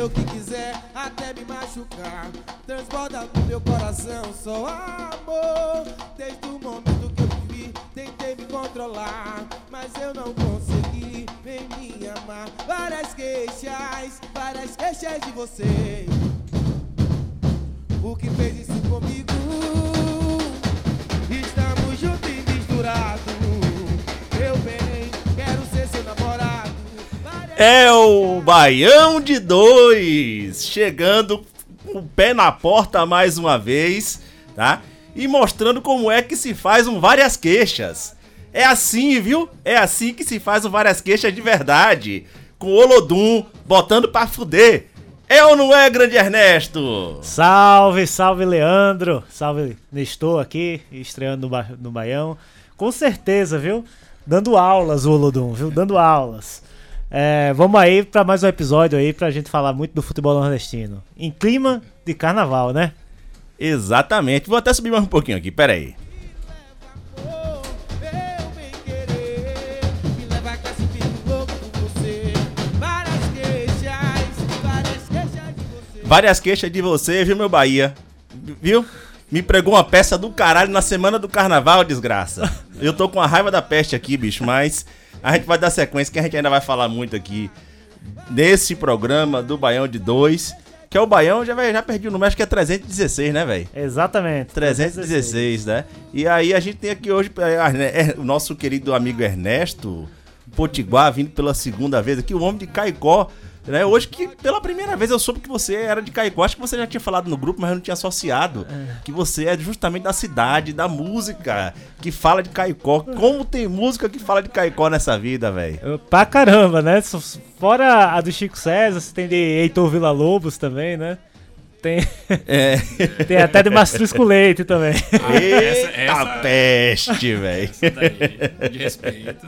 Fazer o que quiser, até me machucar. Transborda no meu coração só amor. Desde o momento que eu te vi, tentei me controlar, mas eu não consegui. Vem me amar. Várias queixas, várias queixas de você. O que fez isso comigo? Estamos juntos e misturados. É o Baião de Dois, chegando com o pé na porta mais uma vez, tá? E mostrando como é que se faz um Várias Queixas. É assim, viu? É assim que se faz um Várias Queixas de verdade. Com o Olodum botando pra fuder. É ou não é, grande Ernesto? Salve, salve Leandro, salve Nestor aqui, estreando no, ba no Baião. Com certeza, viu? Dando aulas, o Olodum, viu? Dando aulas. É, vamos aí para mais um episódio aí pra gente falar muito do futebol nordestino. Em clima de carnaval, né? Exatamente. Vou até subir mais um pouquinho aqui, pera aí. Várias queixas de você, viu, meu Bahia? Viu? Me pregou uma peça do caralho na semana do carnaval, desgraça. Eu tô com a raiva da peste aqui, bicho, mas a gente vai dar sequência que a gente ainda vai falar muito aqui nesse programa do Baião de 2. Que é o Baião, já, já perdi o número, acho que é 316, né, velho? Exatamente. 316, né? E aí a gente tem aqui hoje é, Arne- é, o nosso querido amigo Ernesto Potiguar vindo pela segunda vez aqui, o homem de Caicó. Né? Hoje que pela primeira vez eu soube que você era de Caicó. Acho que você já tinha falado no grupo, mas eu não tinha associado. Que você é justamente da cidade, da música, que fala de Caicó. Como tem música que fala de Caicó nessa vida, velho? Pra caramba, né? Fora a do Chico César, você tem de Heitor Villa Lobos também, né? Tem, É. tem até de Mastrusco Leite também. Eita essa- peste, velho. Daí, de respeito.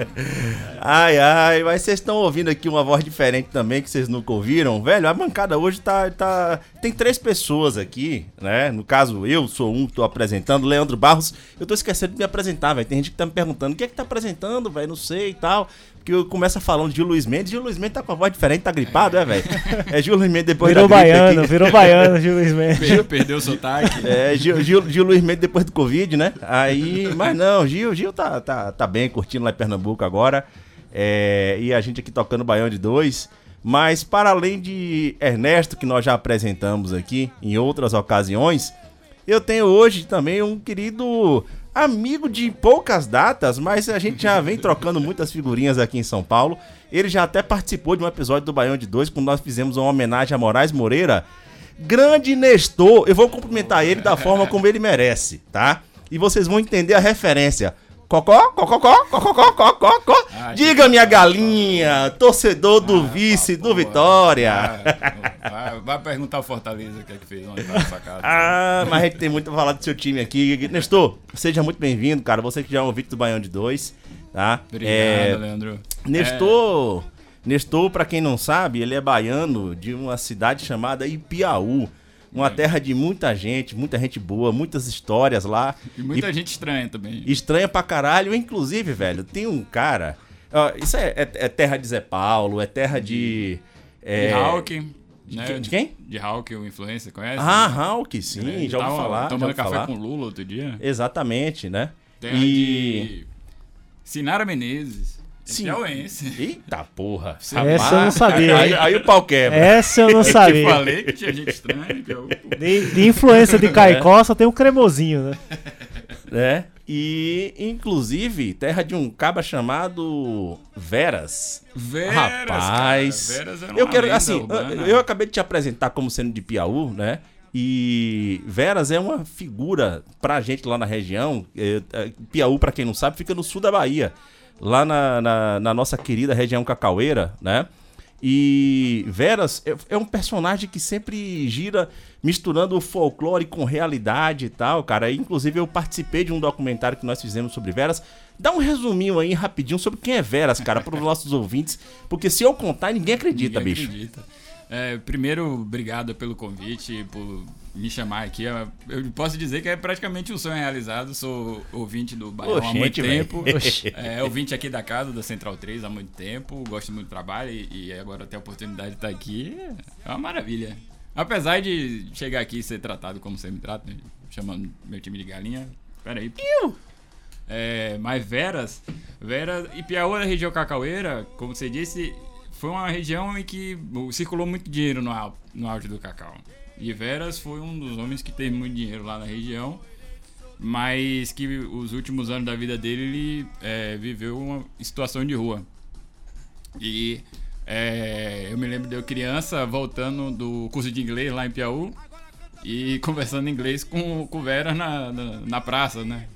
Ai, ai, mas vocês estão ouvindo aqui uma voz diferente também que vocês nunca ouviram. Velho, a bancada hoje tá, tá. Tem três pessoas aqui, né? No caso, eu sou um que tô apresentando, Leandro Barros. Eu tô esquecendo de me apresentar, velho. Tem gente que tá me perguntando: o que é que tá apresentando, velho? Não sei e tal. Porque eu começo falando de Gil Luiz Mendes. Gil Luiz Mendes tá com a voz diferente, tá gripado, é, velho? É Gil Luiz Mendes depois Virou da gripe baiano, aqui. virou baiano, Gil Luiz Mendes. Per- Perdeu o sotaque. É, Gil, Gil, Gil Luiz Mendes depois do Covid, né? Aí, mas não, Gil, Gil tá, tá, tá bem, curtindo lá em Pernambuco agora. É, e a gente aqui tocando Baião de Dois. Mas para além de Ernesto, que nós já apresentamos aqui em outras ocasiões, eu tenho hoje também um querido amigo de poucas datas, mas a gente já vem trocando muitas figurinhas aqui em São Paulo. Ele já até participou de um episódio do Baião de Dois, quando nós fizemos uma homenagem a Moraes Moreira. Grande Nestor, eu vou cumprimentar ele da forma como ele merece, tá? E vocês vão entender a referência. Cocó, cocó, cocó, cocó, cocó. Ah, Diga, minha galinha, torcedor do vice, do Vitória. Vai, vai- perguntar ao Fortaleza o que é que fez ontem na sacada. Ah, mas a gente tem muito pra falar do seu time aqui. Nestor, seja muito bem-vindo, cara. Você que já é um ouvinte do Baião de Dois, tá? Obrigado, É, Leandro. Nestor, Nestor, pra quem não sabe, ele é baiano de uma cidade chamada Ipiaú. Uma terra de muita gente, muita gente boa, muitas histórias lá. É, e muita gente estranha também. Estranha pra caralho. Inclusive, velho, tem um cara. ó, isso é, é- é terra de Zé Paulo, é terra de. É, De Hulk. Né? de quem? De Hulk, o influencer, conhece? Ah, Hulk, sim, Ele já ouvi falar. Tomando ouvi café falar. com Lula outro dia. Exatamente, né? Terra e. de Sinara Menezes. Sim. Piauense. Eita porra. Essa eu não sabia, Aí, aí o pau quebra. Essa eu não Eu te sabia. falei que tinha gente estranha. eu- De, de influência de Caicó só tem um cremosinho, né? né? E, inclusive, terra de um caba chamado Veras. Veras, Rapaz, cara. Veras era eu quero, assim, urbana. eu, eu acabei de te apresentar como sendo de Piauí, né? E Veras é uma figura pra gente lá na região. É, é, Piauí, pra quem não sabe, fica no sul da Bahia. Lá na, na, na nossa querida região cacaueira, né? E Veras é, é um personagem que sempre gira misturando o folclore com realidade e tal, cara. Inclusive eu participei de um documentário que nós fizemos sobre Veras. Dá um resuminho aí rapidinho sobre quem é Veras, cara, para os nossos ouvintes, porque se eu contar ninguém acredita, Ninguém bicho. acredita. É, primeiro, obrigado pelo convite, por me chamar aqui. Eu eu posso dizer que é praticamente um sonho realizado. Sou ouvinte do Baião há muito Oxente, tempo. É, ouvinte aqui da casa, da Central 3 há muito tempo. Gosto muito do trabalho e, e agora ter a oportunidade de estar aqui é uma maravilha. Apesar de chegar aqui e ser tratado como você me trata, né, chamando meu time de galinha. Peraí. É, mas Veras, Veras e Piauí da região cacaueira, como você disse, foi uma região em que circulou muito dinheiro no, no auge do cacau. E Veras foi um dos homens que teve muito dinheiro lá na região, mas que os últimos anos da vida dele ele é, viveu uma situação de rua. E é, eu me lembro de eu criança voltando do curso de inglês lá em Piauí e conversando inglês com, com Veras na, na, na praça, né?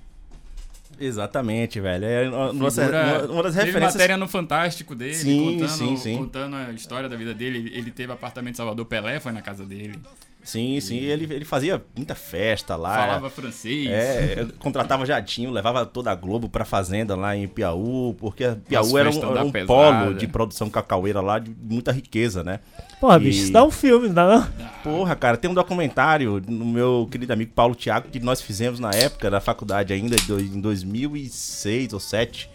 Exatamente, velho. É nossa- Figura- uma- das teve referências. matéria no Fantástico dele, Sim, contando, sim, sim. contando a história da vida dele. Ele- Ele teve apartamento em Salvador, Pelé foi na casa dele. Sim, sim. Ele, ele fazia muita festa lá. Falava francês. É, contratava jatinho, levava toda a Globo pra fazenda lá em Piauí, porque Piauí era um, era um pesada. polo de produção cacaueira lá, de muita riqueza, né? Porra, E- bicho, isso dá um filme, não dá não? Porra, cara, tem um documentário no meu querido amigo Paulo Thiago que nós fizemos na época da faculdade ainda, em 2006 ou 2007,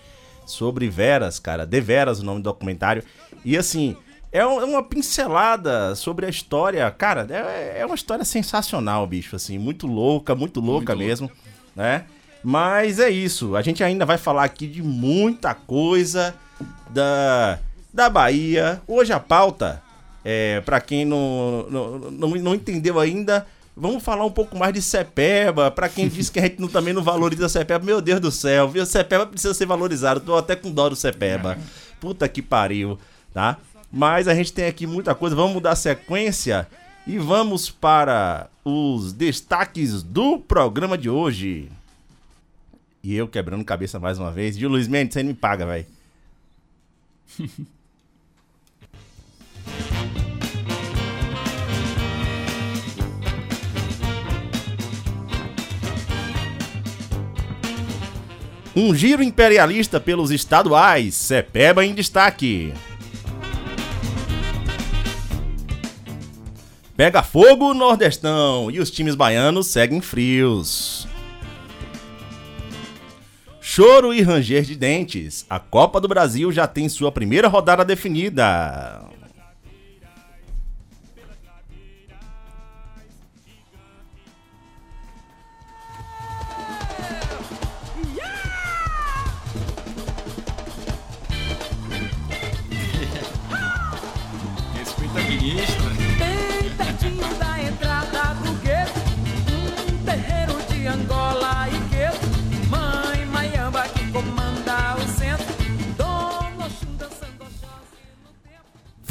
sobre Veras, cara. De Veras o nome do documentário. E assim, é é uma pincelada sobre a história. Cara, é, é uma história sensacional, bicho, assim. Muito louca, muito louca Muito mesmo, né? Mas é isso. A gente ainda vai falar aqui de muita coisa da, da Bahia. Hoje a pauta, é, para quem não, não, não, não entendeu ainda, vamos falar um pouco mais de Cepeba. Pra quem disse que a gente não, também não valoriza Cepeba, meu Deus do céu, viu? Cepeba precisa ser valorizado. Tô até com dó do Cepeba. Puta que pariu, tá? Mas a gente tem aqui muita coisa. Vamos mudar a sequência e vamos para os destaques do programa de hoje. E eu quebrando cabeça mais uma vez. E o Luiz Mendes, você me paga, velho. Um giro imperialista pelos estaduais. Cepeba em destaque. Pega fogo Nordestão e os times baianos seguem frios. Choro e ranger de dentes. A Copa do Brasil já tem sua primeira rodada definida.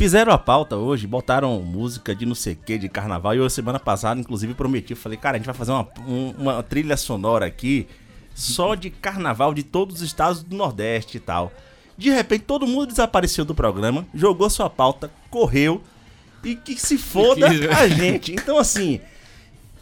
Fizeram a pauta hoje, botaram música de não sei o que, de carnaval. E eu, semana passada, inclusive, prometi. Falei, cara, a gente vai fazer uma, um- uma trilha sonora aqui só de carnaval de todos os estados do Nordeste e tal. De repente, todo mundo desapareceu do programa, jogou sua pauta, correu e que se foda a gente. Então, assim,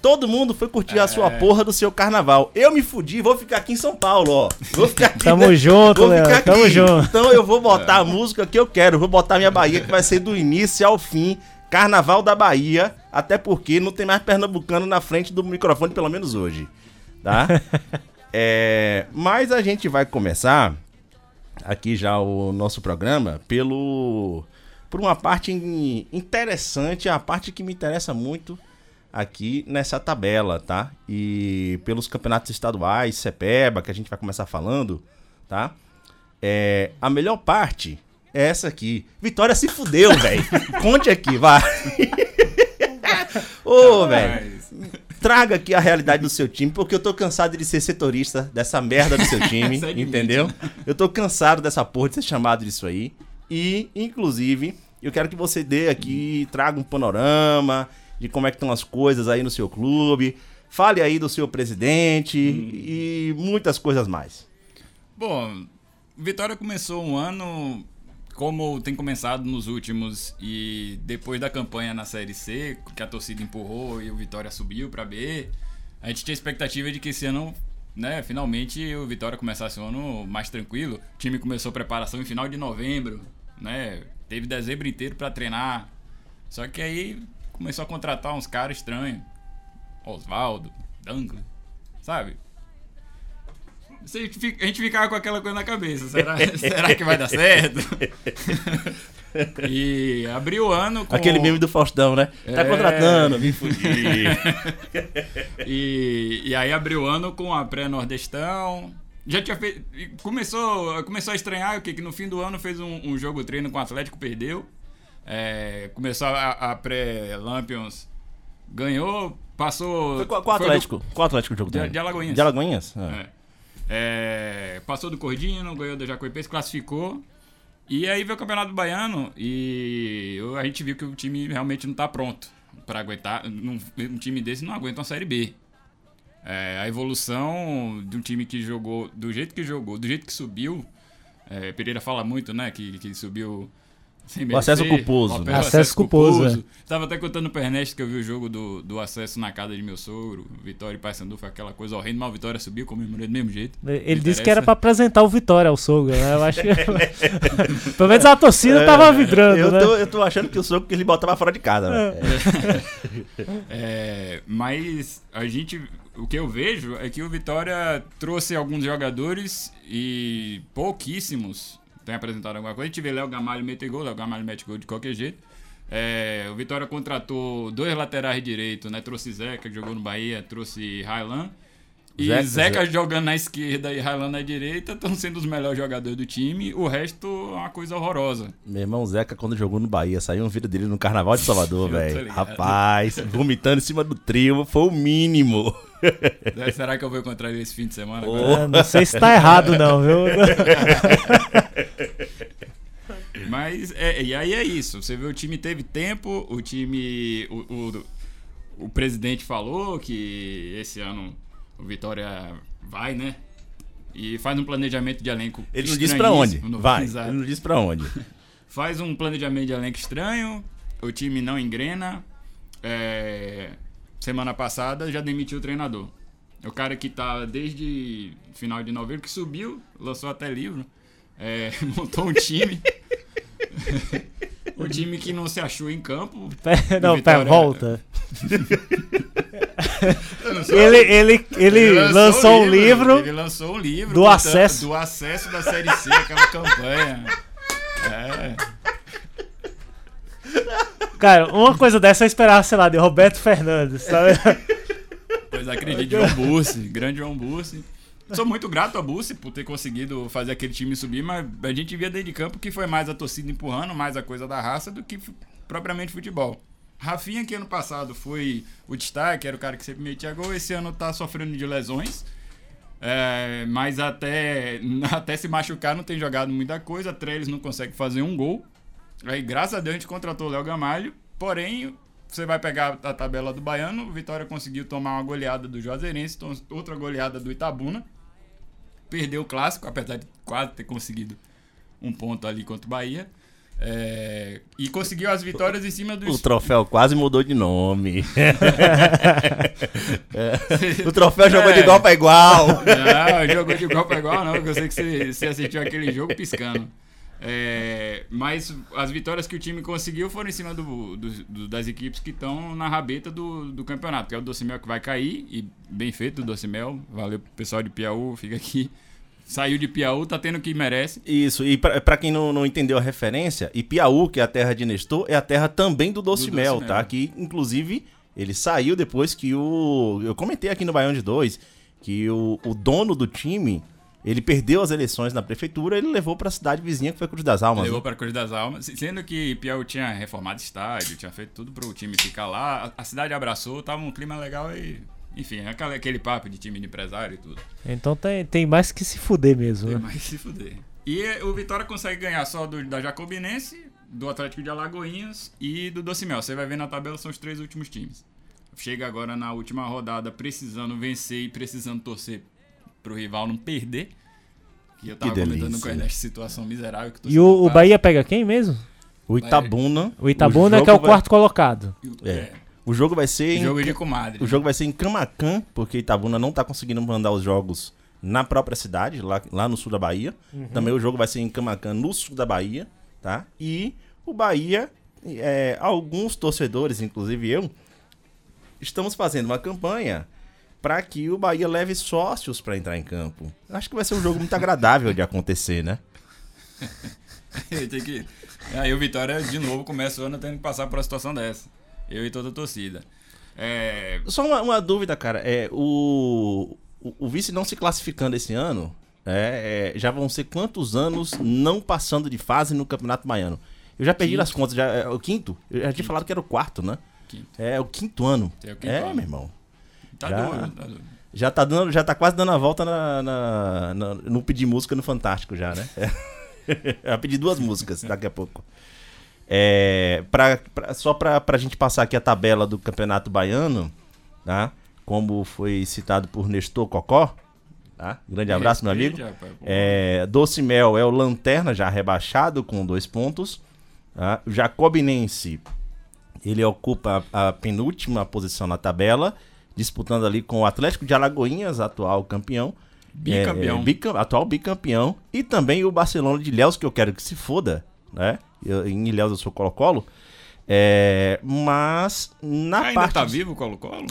todo mundo foi curtir a sua porra do seu carnaval. Eu me fudi, vou ficar aqui em São Paulo, ó. Vou ficar aqui. Tamo né? junto, Vou Leandro, tamo aqui. junto. Então eu vou botar a música que eu quero. Vou botar minha Bahia, que vai ser do início ao fim. Carnaval da Bahia. Até porque não tem mais pernambucano na frente do microfone, pelo menos hoje. Tá? É, mas a gente vai começar aqui já o nosso programa pelo por uma parte in- interessante, a parte que me interessa muito aqui nessa tabela, tá? E pelos campeonatos estaduais, Cepeba, que a gente vai começar falando, tá? É, a melhor parte é essa aqui. Vitória se fudeu, velho. Conte aqui, vai. Ô, velho. Traga aqui a realidade do seu time, porque eu tô cansado de ser setorista dessa merda do seu time, Segue entendeu? Eu tô cansado dessa porra de ser chamado disso aí. E, inclusive, eu quero que você dê aqui, traga um panorama de como é que estão as coisas aí no seu clube. Fale aí do seu presidente e muitas coisas mais. Bom, Vitória começou um ano como tem começado nos últimos e depois da campanha na Série C, que a torcida empurrou e o Vitória subiu pra B, a gente tinha expectativa de que esse ano, né, finalmente o Vitória começasse o ano mais tranquilo. O time começou a preparação em final de novembro, né? Teve dezembro inteiro pra treinar. Só que aí começou a contratar uns caras estranhos. Oswaldo, Dunkley, sabe? A gente ficava com aquela coisa na cabeça. Será, será que vai dar certo? e abriu o ano com... Aquele meme do Faustão, né? Tá É. contratando, vim fugir. E, e aí abriu o ano com a pré-nordestão. Já tinha feito. Começou, começou a estranhar o que? Que no fim do ano fez um, um jogo treino com o Atlético, perdeu. É, começou a, a pré-Lampions, ganhou, passou. Foi qual, qual foi do- Atlético? Qual Atlético o jogo De- de Alagoinhas. De Alagoinhas? Ah. É. É, passou do Cordino, ganhou do Jacuipense, classificou. E aí veio o Campeonato Baiano e a gente viu que o time realmente não tá pronto para aguentar. Um, um time desse não aguenta uma Série B. É, a evolução de um time que jogou do jeito que jogou, do jeito que subiu. é, Pereira fala muito, né? Que, que subiu. Sem O acesso merecer, culposo, o né? Acesso culposo, Tava até contando pro Ernesto que eu vi o jogo do, do acesso na casa de meu sogro. Vitória e Paysandu foi aquela coisa horrenda, mas o Vitória subiu, comemorei do mesmo jeito. Ele disse que era interessa. pra apresentar o Vitória ao sogro, né? Eu acho que. Pelo menos a torcida tava vibrando, eu, né? tô, eu tô achando que o soco que ele botava fora de casa, né? É, mas a gente. O que eu vejo é que o Vitória trouxe alguns jogadores e pouquíssimos têm apresentado alguma coisa. A gente vê Léo Gamalho meter gol, Léo Gamalho mete gol de qualquer jeito. É, o Vitória contratou dois laterais direito, né? Trouxe Zeca, que jogou no Bahia, trouxe Railan. E Zeca- Zeca, jogando na esquerda e Railan na direita estão sendo os melhores jogadores do time. O resto é uma coisa horrorosa. Meu irmão Zeca, quando jogou no Bahia, saiu um vídeo dele no Carnaval de Salvador, velho. Rapaz, vomitando em cima do trio, foi o mínimo. Será que eu vou encontrar ele esse fim de semana? É, não sei se tá errado, não, viu? Mas, é, e aí é isso. Você vê, o time teve tempo, o time. O, o, o presidente falou que esse ano o Vitória vai, né? E faz um planejamento de elenco. Ele não disse pra onde. Vai, Exato. ele não disse pra onde. Faz um planejamento de elenco estranho, o time não engrena. É, semana passada já demitiu o treinador. É o cara que tá desde final de novembro, que subiu, lançou até livro, é, montou um time. o time que não se achou em campo. Pé- não, pé, volta. ele, ele, ele lançou um livro. Ele lançou um livro do acesso. do acesso da Série C, aquela campanha. É. Cara, uma coisa dessa eu esperava, sei lá, de Roberto Fernandes, sabe? Pois acredite, João Bussi, grande João Bussi. Sou muito grato a Bussi por ter conseguido fazer aquele time subir, mas a gente via dentro de campo que foi mais a torcida empurrando, mais a coisa da raça do que propriamente futebol. Rafinha, que ano passado foi o destaque, era o cara que sempre metia gol, esse ano tá sofrendo de lesões. É, mas até, até se machucar não tem jogado muita coisa. Trellis não consegue fazer um gol. Aí, graças a Deus, a gente contratou o Léo Gamalho. Porém, você vai pegar a tabela do Baiano. Vitória conseguiu tomar uma goleada do Juazeirense, outra goleada do Itabuna. Perdeu o clássico, apesar de quase ter conseguido um ponto ali contra o Bahia. É, e conseguiu as vitórias em cima do O troféu quase mudou de nome. É. O troféu jogou de É. igual pra igual. Não, jogou de igual pra igual, não, porque eu sei que você, você assistiu aquele jogo piscando. É, mas as vitórias que o time conseguiu foram em cima do, do- do- das equipes que estão na rabeta do, do campeonato, que é o Docimel que vai cair, e bem feito o Docimel, valeu pro pessoal de Piauí, fica aqui. Saiu de Piauí, tá tendo o que merece. Isso, e pra, pra quem não, não entendeu a referência, Ipiaú, que é a terra de Nestor, é a terra também do Doce Do tá? Que, inclusive, ele saiu depois que o... Eu comentei aqui no Baião de Dois que o, o dono do time, ele perdeu as eleições na prefeitura, ele levou pra cidade vizinha, que foi Cruz das Almas. Levou né? para Cruz das Almas, sendo que Piauí tinha reformado estádio, tinha feito tudo pro time ficar lá. A, a cidade abraçou, tava um clima legal e. Enfim, aquele, aquele papo de time de empresário e tudo. Então tem, tem mais que se fuder mesmo, Tem né? mais se fuder. E o Vitória consegue ganhar só do, da Jacobinense, do Atlético de Alagoinhas e do Docimel. Você vai ver na tabela, são os três últimos times. Chega agora na última rodada precisando vencer e precisando torcer pro rival não perder. Que eu tava comentando delícia. com o Ernesto, situação miserável que E o, o passa. Bahia pega quem mesmo? O Itabuna. O Itabuna, que é o vai- quarto colocado. É. O jogo vai ser. em- Jogo de comadre. O jogo vai ser em Camacan, porque Itabuna não tá conseguindo mandar os jogos na própria cidade, lá, lá no sul da Bahia. Também o jogo vai ser em Camacan, no sul da Bahia, tá? E o Bahia, é, alguns torcedores, inclusive eu, estamos fazendo uma campanha para que o Bahia leve sócios para entrar em campo. Acho que vai ser um jogo muito agradável de acontecer, né? Tem que... Aí o Vitória, de novo, começa o ano tendo que passar por uma situação dessa. Eu e toda a torcida. É... Só uma, uma dúvida, cara. É, o, o, o vice não se classificando esse ano, é, é, já vão ser quantos anos não passando de fase no Campeonato Baiano? Eu já perdi Quinto. as contas. Já, é, o quinto? Eu já tinha falado que era o quarto, né? Quinto. É o quinto ano. É o quinto é, ano. meu irmão. Tá Já. duro, tá duro. Já tá, dando, já tá quase dando a volta na, na- na- no pedir música no Fantástico já, né? É. Eu pedi duas músicas daqui a pouco. É, pra, pra- só pra, pra gente passar aqui a tabela do Campeonato Baiano, tá? Como foi citado por Nestor Cocó, tá? Grande abraço, meu amigo. É, Doce Mel é o Lanterna, já rebaixado com dois pontos. Tá? Jacobinense, ele ocupa a, a penúltima posição na tabela, disputando ali com o Atlético de Alagoinhas, atual campeão. Bicampeão. É, é, bicam- atual bicampeão. E também o Barcelona de Ilhéus, que eu quero que se foda, né? Eu- em Ilhéus eu sou Colo-Colo. É, mas na Ainda parte. tá de- vivo o Colo-Colo?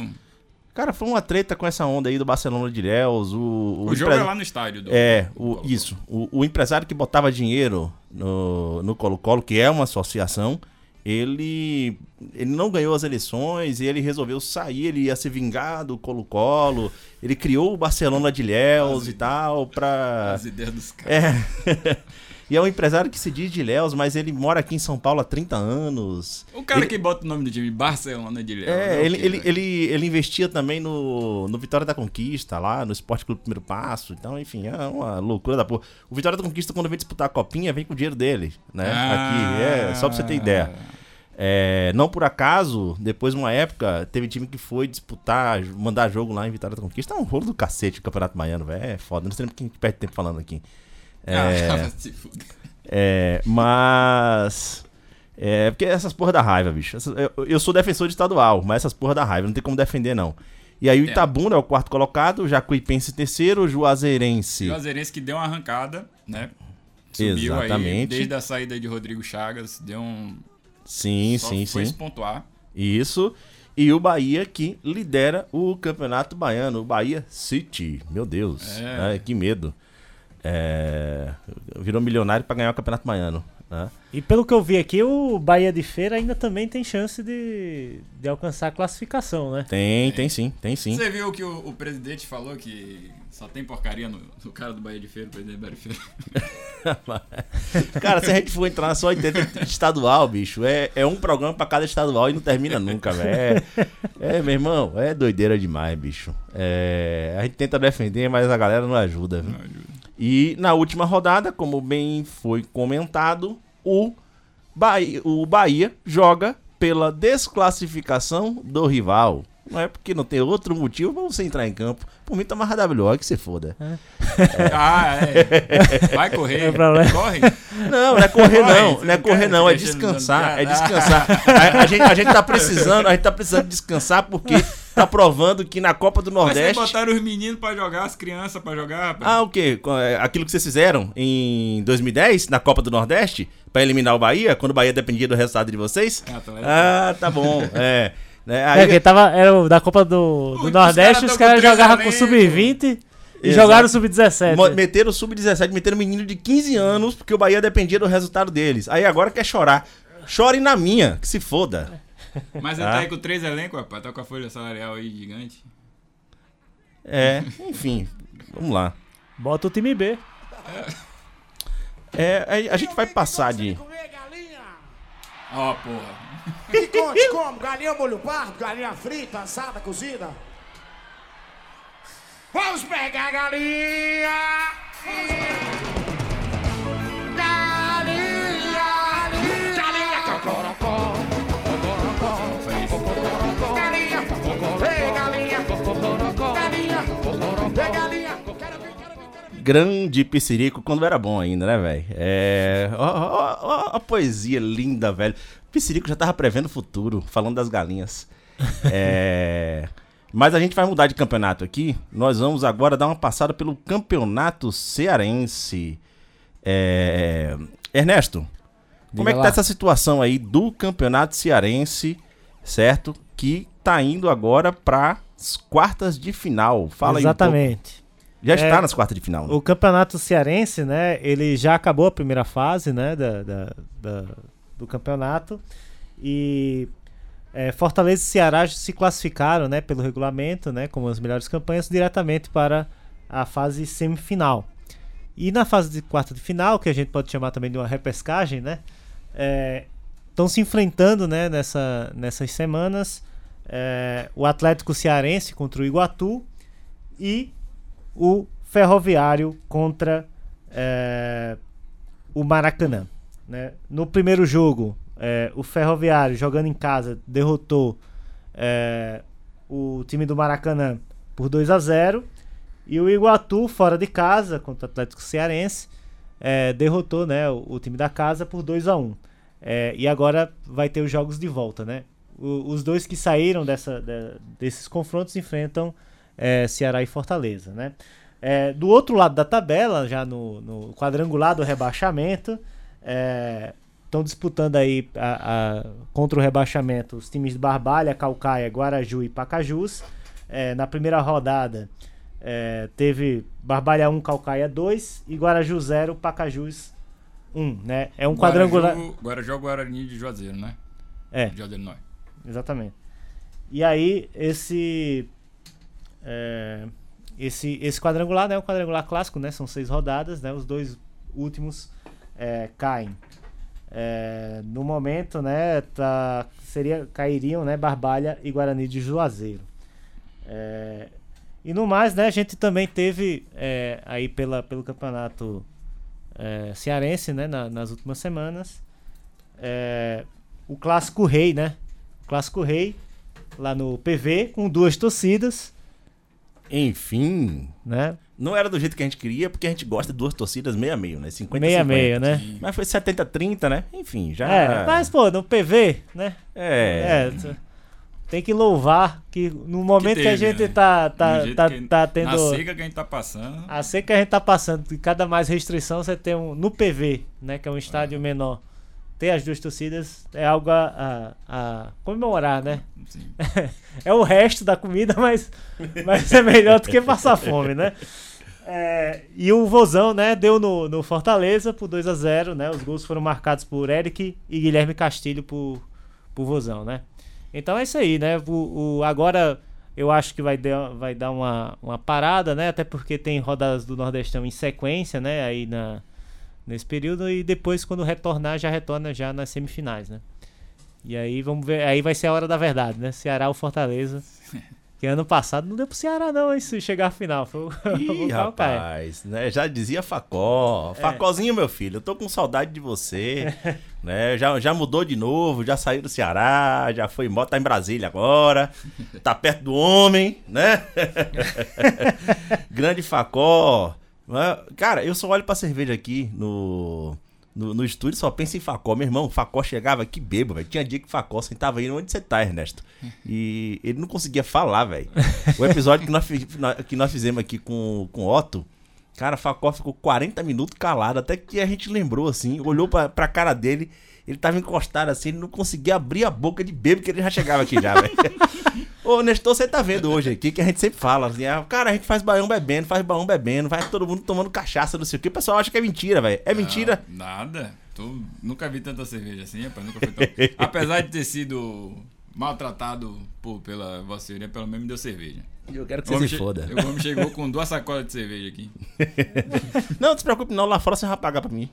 Cara, foi uma treta com essa onda aí do Barcelona de Ilhéus. O, O, jogo é lá no estádio. Do, é, o, isso. O, o empresário que botava dinheiro no no Colo-Colo, que é uma associação, ele, ele não ganhou as eleições e ele resolveu sair, ele ia se vingar do Colo-Colo. Ele criou o Barcelona de Ilhéus e tal pra... As ideias dos caras. É. e é um empresário que se diz de Ilhéus, mas ele mora aqui em São Paulo há 30 anos. O cara Ele- que bota o nome do time Barcelona de Léo. é, o ele, ele, ele, ele investia também no, no Vitória da Conquista, lá no Esporte Clube Primeiro Passo. Então, enfim, é uma loucura da porra. O Vitória da Conquista, quando vem disputar a copinha, vem com o dinheiro dele, né? Aqui, é, só pra você ter ideia. É, não por acaso, depois de uma época, teve time que foi disputar, mandar jogo lá em Vitória da Conquista. É um rolo do cacete o Campeonato Baiano, velho. É foda. Não sei nem porque a gente perde tempo falando aqui. É, Ah, é, mas. É, porque essas porra da raiva, bicho. Essas- eu, eu sou defensor de estadual, mas essas porra da raiva, não tem como defender, não. E aí o. Itabuna é o quarto colocado, o Jacuipense terceiro, o Juazeirense. E o Azeirense que deu uma arrancada, né? Subiu aí Exatamente. desde a saída de Rodrigo Chagas, deu um. Sim, só sim, foi sim. pontuar. Isso. E o Bahia que lidera o Campeonato Baiano, o Bahia City. Meu Deus, É. né, que medo. É, virou milionário pra ganhar o Campeonato Baiano. Né? E pelo que eu vi aqui, o Bahia de Feira ainda também tem chance de, de alcançar a classificação, né? Tem, tem sim, tem sim. Você viu que o, o presidente falou que só tem porcaria no, no cara do Bahia de Feira, o presidente do Bahia de Feira. Cara, se a gente for entrar só em tempo de estadual, bicho, é, é um programa pra cada estadual e não termina nunca, velho. É, é, meu irmão, é doideira demais, bicho. É, a gente tenta defender, mas a galera não ajuda, viu? Não, ajuda. E na última rodada, como bem foi comentado, o Bahia, o Bahia joga pela desclassificação do rival. Não é porque não tem outro motivo pra você entrar em campo. Por mim, tá mais WO que você foda. Ah, é. Vai correr. É. Corre. Não, não é correr Corre, não, não é correr não, é descansar, é descansar. A, a gente, a gente tá precisando, a gente tá precisando descansar porque tá provando que na Copa do Mas vocês Nordeste... botaram os meninos pra jogar, as crianças pra jogar. rapaz. Ah, o quê? É, Aquilo que vocês fizeram em 2010, na Copa do Nordeste, pra eliminar o Bahia, quando o Bahia dependia do resultado de vocês? É, atleta. Ah, tá bom, é. Né, É, aí- porque tava, era o da Copa do, do Nordeste, os caras três jogavam com elencos. sub-20 e Exato. jogaram sub-17. Mo- Meteram o sub-17, meteram um menino de 15 anos, porque o Bahia dependia do resultado deles. Aí agora quer chorar. Chore na minha, que se foda. Mas ele Ah. tá aí com três elencos, rapaz. Tá com a folha salarial aí gigante. É, enfim, vamos lá. Bota o time B. É, a, a gente vai passar de. Ó, porra. Me conte como? Galinha molho pardo, galinha frita, assada, cozida? Vamos pegar a galinha! Galinha! Galinha! Grande Piscirico quando era bom ainda, né, velho? É. Ó, ó, ó, a poesia linda, velho. Piscirico já tava prevendo o futuro, falando das galinhas. É. Mas a gente vai mudar de campeonato aqui. Nós vamos agora dar uma passada pelo campeonato cearense. É... Ernesto, como é que lá. tá essa situação aí do campeonato cearense, certo? Que tá indo agora para quartas de final. Fala aí Exatamente. Já está É, nas quartas de final. né? O campeonato cearense, né? Ele já acabou a primeira fase, né? Da, da- da- do campeonato. E é, Fortaleza e Ceará se classificaram, né? Pelo regulamento, né? Como as melhores campanhas, diretamente para a fase semifinal. E na fase de quarta de final, que a gente pode chamar também de uma repescagem, né? Estão se enfrentando, né? Nessa, nessas semanas. é, o Atlético Cearense contra o Iguatu e o Ferroviário contra é, o Maracanã. né? No primeiro jogo, é, o Ferroviário, jogando em casa, derrotou é, o time do Maracanã por 2 a 0 e o Iguatu, fora de casa, contra o Atlético Cearense, é, derrotou né, o, o time da casa por 2 a 1 É, E agora vai ter os jogos de volta. Né? O- os dois que saíram dessa, de- desses confrontos enfrentam é, Ceará e Fortaleza, né? É, do outro lado da tabela, já no, no quadrangular do rebaixamento, estão disputando aí a- a- contra o rebaixamento os times de Barbalha, Calcaia, Guaraju e Pacajus. É, na primeira rodada é, teve Barbalha 1, Calcaia 2 e Guaraju 0, Pacajus 1, né? É um quadrangular... Guaraju, Guaraju Guarani de Juazeiro, né? É. De Illinois. Exatamente. E aí, esse. É, esse, esse quadrangular, né? É um quadrangular clássico, né? São seis rodadas, né? Os dois últimos é, caem. É, no momento, né? Tá, seria, cairiam, né? Barbalha e Guarani de Juazeiro. É, e no mais, né? A gente também teve é, aí pela, pelo campeonato é, cearense, né? na- nas últimas semanas. é, o clássico rei, né? Clássico Rei, lá no PV, com duas torcidas, Enfim, né? não era do jeito que a gente queria, porque a gente gosta de duas torcidas meio a meio, né? 50 Meia a 50. meia, né? Mas foi 70-30, né? Enfim, já. É, mas, pô, no PV, né? É. É, tem que louvar que no momento que, a teve, gente né? tá, tá, tá, que- tá tendo. Na seca que a gente tá passando. A seca que a gente tá passando, e cada mais restrição você tem um. No PV, né? Que é um estádio menor. Ter as duas torcidas é algo a, a- a comemorar, né? É o resto da comida, mas, mas é melhor do que passar fome, né? É, e o Vozão, né, deu no, no Fortaleza por 2 a 0 né? Os gols foram marcados por Eric e Guilherme Castilho por, por Vozão, né? Então é isso aí, né? O, o- agora eu acho que vai, dar vai dar uma, uma parada, né? Até porque tem rodadas do Nordestão em sequência, né? Aí na, nesse período e depois quando retornar já retorna já nas semifinais, né? E aí vamos ver, aí vai ser a hora da verdade, né? Ceará ou Fortaleza. Que ano passado não deu pro Ceará não, hein, se chegar à final. Foi Ih, rapaz, né? Já dizia Facó. É. Facózinho, meu filho, eu tô com saudade de você. né? Já, já mudou de novo, já saiu do Ceará, já foi embora, tá em Brasília agora. Tá perto do homem, né? Grande Facó. Né? Cara, eu só olho pra cerveja aqui no, no, no estúdio só penso em Facó. Meu irmão, Facó chegava aqui bebo, velho. Tinha dia que Facó sentava aí onde você tá, Ernesto. E ele não conseguia falar, velho. O episódio que nós, que nós fizemos aqui com, com o Otto, cara, Facó ficou 40 minutos calado, até que a gente lembrou assim, olhou pra, pra cara dele, ele tava encostado assim, ele não conseguia abrir a boca de bebo, que ele já chegava aqui já, velho. Ô, Nestor, você tá vendo hoje aqui que a gente sempre fala, assim, ah, cara, a gente faz baião bebendo, faz baião bebendo, vai todo mundo tomando cachaça, não sei o que. O pessoal acha que é mentira, velho. É mentira. Ah, nada. Tô- nunca vi tanta cerveja assim, rapaz. Nunca foi tão... Apesar de ter sido maltratado por, pela Vossa Senhoria, pelo menos me deu cerveja. Eu quero que O você se foda. O homem chegou com duas sacolas de cerveja aqui. Não, não se preocupe não, lá fora você vai pagar pra mim.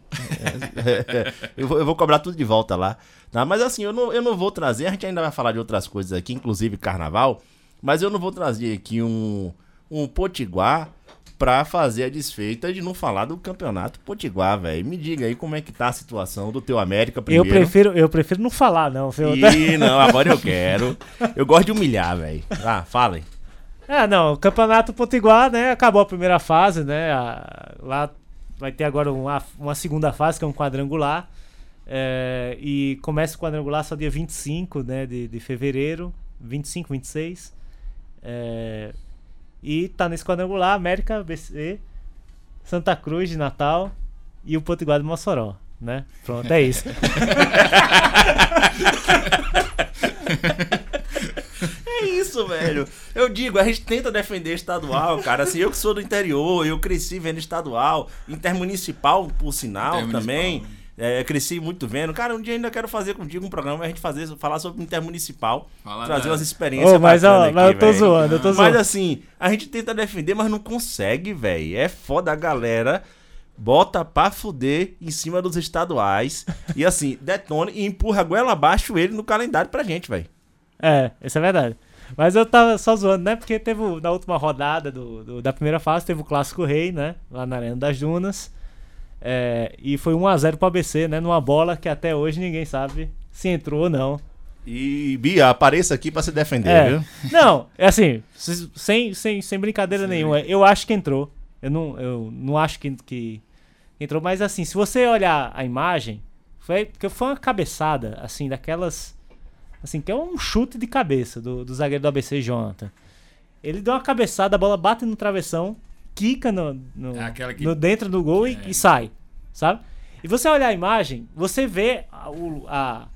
eu, vou, eu vou cobrar tudo de volta lá. Tá? Mas assim, eu não, eu não vou trazer, a gente ainda vai falar de outras coisas aqui, inclusive carnaval, mas eu não vou trazer aqui um, um potiguar pra fazer a desfeita de não falar do campeonato potiguar, velho. Me diga aí como é que tá a situação do teu América Eu primeiro. prefiro, eu prefiro não falar, não. viu? Ih, não, agora eu quero. Eu gosto de humilhar, velho. Ah, fala aí. É, não, o Campeonato Potiguar, né, acabou a primeira fase, né, a- lá vai ter agora uma, uma segunda fase, que é um quadrangular, é, e começa o quadrangular só dia 25, né, de, de fevereiro, 25, 26, é, e tá nesse quadrangular América, BC, Santa Cruz de Natal e o Potiguar de Mossoró, né, pronto, é isso. É isso, velho. Eu digo, a gente tenta defender estadual, cara. Assim, eu que sou do interior, eu cresci vendo estadual, intermunicipal, por sinal, Intermunicipal. também. É, cresci muito vendo. Cara, um dia ainda quero fazer contigo um programa, a gente fazer, falar sobre intermunicipal, Fala trazer da- umas experiências Ô, mas, ó, mas eu tô velho. zoando, eu tô Mas zoando. assim, a gente tenta defender, mas não consegue, velho. É foda a galera. Bota pra fuder em cima dos estaduais. e assim, detone e empurra a goela abaixo ele no calendário pra gente, velho. É, isso é verdade. Mas eu tava só zoando, né? Porque teve na última rodada do, do- da primeira fase, teve o Clássico Rei, né? Lá na Arena das Dunas. É, e foi 1x0 pro ABC, né? Numa bola que até hoje ninguém sabe se entrou ou não. E Bia, apareça aqui pra se defender, É. viu? Não, é assim, sem, sem, sem brincadeira nenhuma. Eu acho que entrou. Eu não, eu não acho que, que entrou, mas assim, se você olhar a imagem, foi, porque foi uma cabeçada, assim, daquelas. Assim, que é um chute de cabeça do, do zagueiro do ABC, Jonathan. Ele deu uma cabeçada, a bola bate no travessão, quica no, no, É que- no dentro do gol e, É. e sai, sabe? E você olhar a imagem, você vê a, o, a-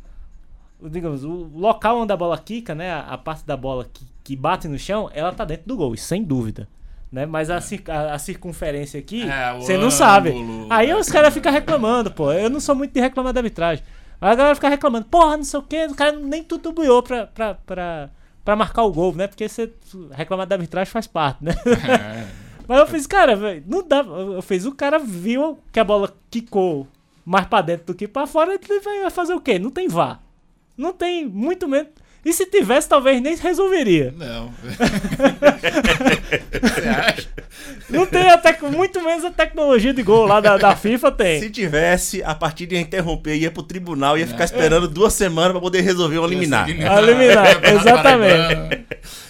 o, digamos, o local onde a bola quica, né? A, a parte da bola que, que bate no chão, ela tá dentro do gol, sem dúvida. Né? Mas a, cir- a- a circunferência aqui, É, você não sabe. Aí é. os caras ficam reclamando, pô. Eu não sou muito de reclamar da arbitragem. Mas a galera fica reclamando, porra, não sei o que, o cara nem tutubuiou pra, pra, pra, pra marcar o gol, né? Porque você reclamar da arbitragem faz parte, né? É. Mas eu fiz, cara, velho, não dá. Eu fiz, o cara viu que a bola quicou mais pra dentro do que pra fora, ele vai fazer o quê? Não tem vá. Não tem, muito menos. E se tivesse, talvez nem resolveria. Não. Você acha? Não tem a tec... muito menos a tecnologia de gol lá da, da FIFA tem. Se tivesse, a partida ia interromper, ia pro tribunal, ia ficar esperando duas semanas pra poder resolver um liminar. A liminar, exatamente.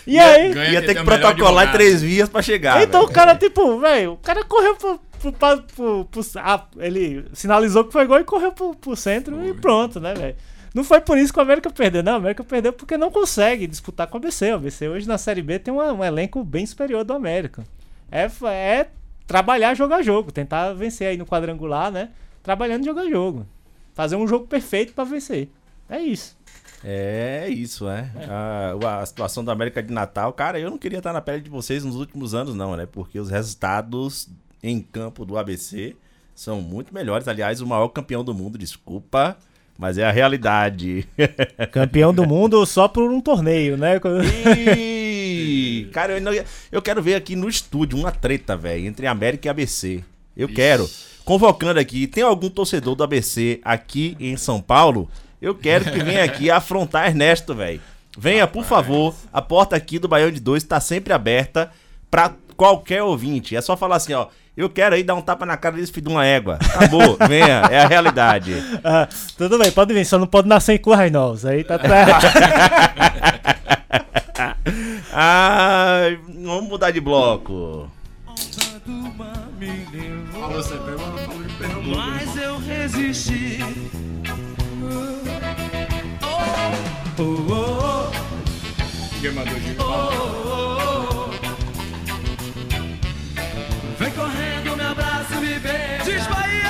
E aí, Ganha Ia quem ter que o protocolar três vias pra chegar. então o velho. cara, tipo, velho, o cara correu pro. pro, pro, pro- pro- ah, ele sinalizou que foi gol e correu pro, pro centro e pronto, né, velho? Não foi por isso que o América perdeu, não. O América perdeu porque não consegue disputar com o ABC. O ABC hoje na Série B tem uma- um elenco bem superior do América. É, é trabalhar, jogar jogo. Tentar vencer aí no quadrangular, né? Trabalhando, jogar jogo. Fazer um jogo perfeito pra vencer. É isso. É isso, é. A, a situação da América de Natal, cara, eu não queria estar na pele de vocês nos últimos anos, não, né? Porque os resultados em campo do ABC são muito melhores. Aliás, o maior campeão do mundo, desculpa, mas é a realidade. Campeão do mundo só por um torneio, né? Ih, cara, eu, não- eu quero ver aqui no estúdio uma treta, velho, entre América e ABC. Eu quero. Convocando aqui, tem algum torcedor do ABC aqui em São Paulo? Eu quero que venha aqui afrontar Ernesto, velho. Venha, por favor. A porta aqui do Baião de Dois tá sempre aberta pra qualquer ouvinte. É só falar assim, ó. Eu quero aí dar um tapa na cara desse filho de uma égua. Acabou, venha, é a realidade. Ah, tudo bem, pode vir, só não pode nascer em Currainós. Aí tá certo. Ai, vamos mudar de bloco. Falou, você pegou no falou de Pernambuco. Mas eu resisti. Quem mandou o Gil? Vem e beija. Diz Bahia!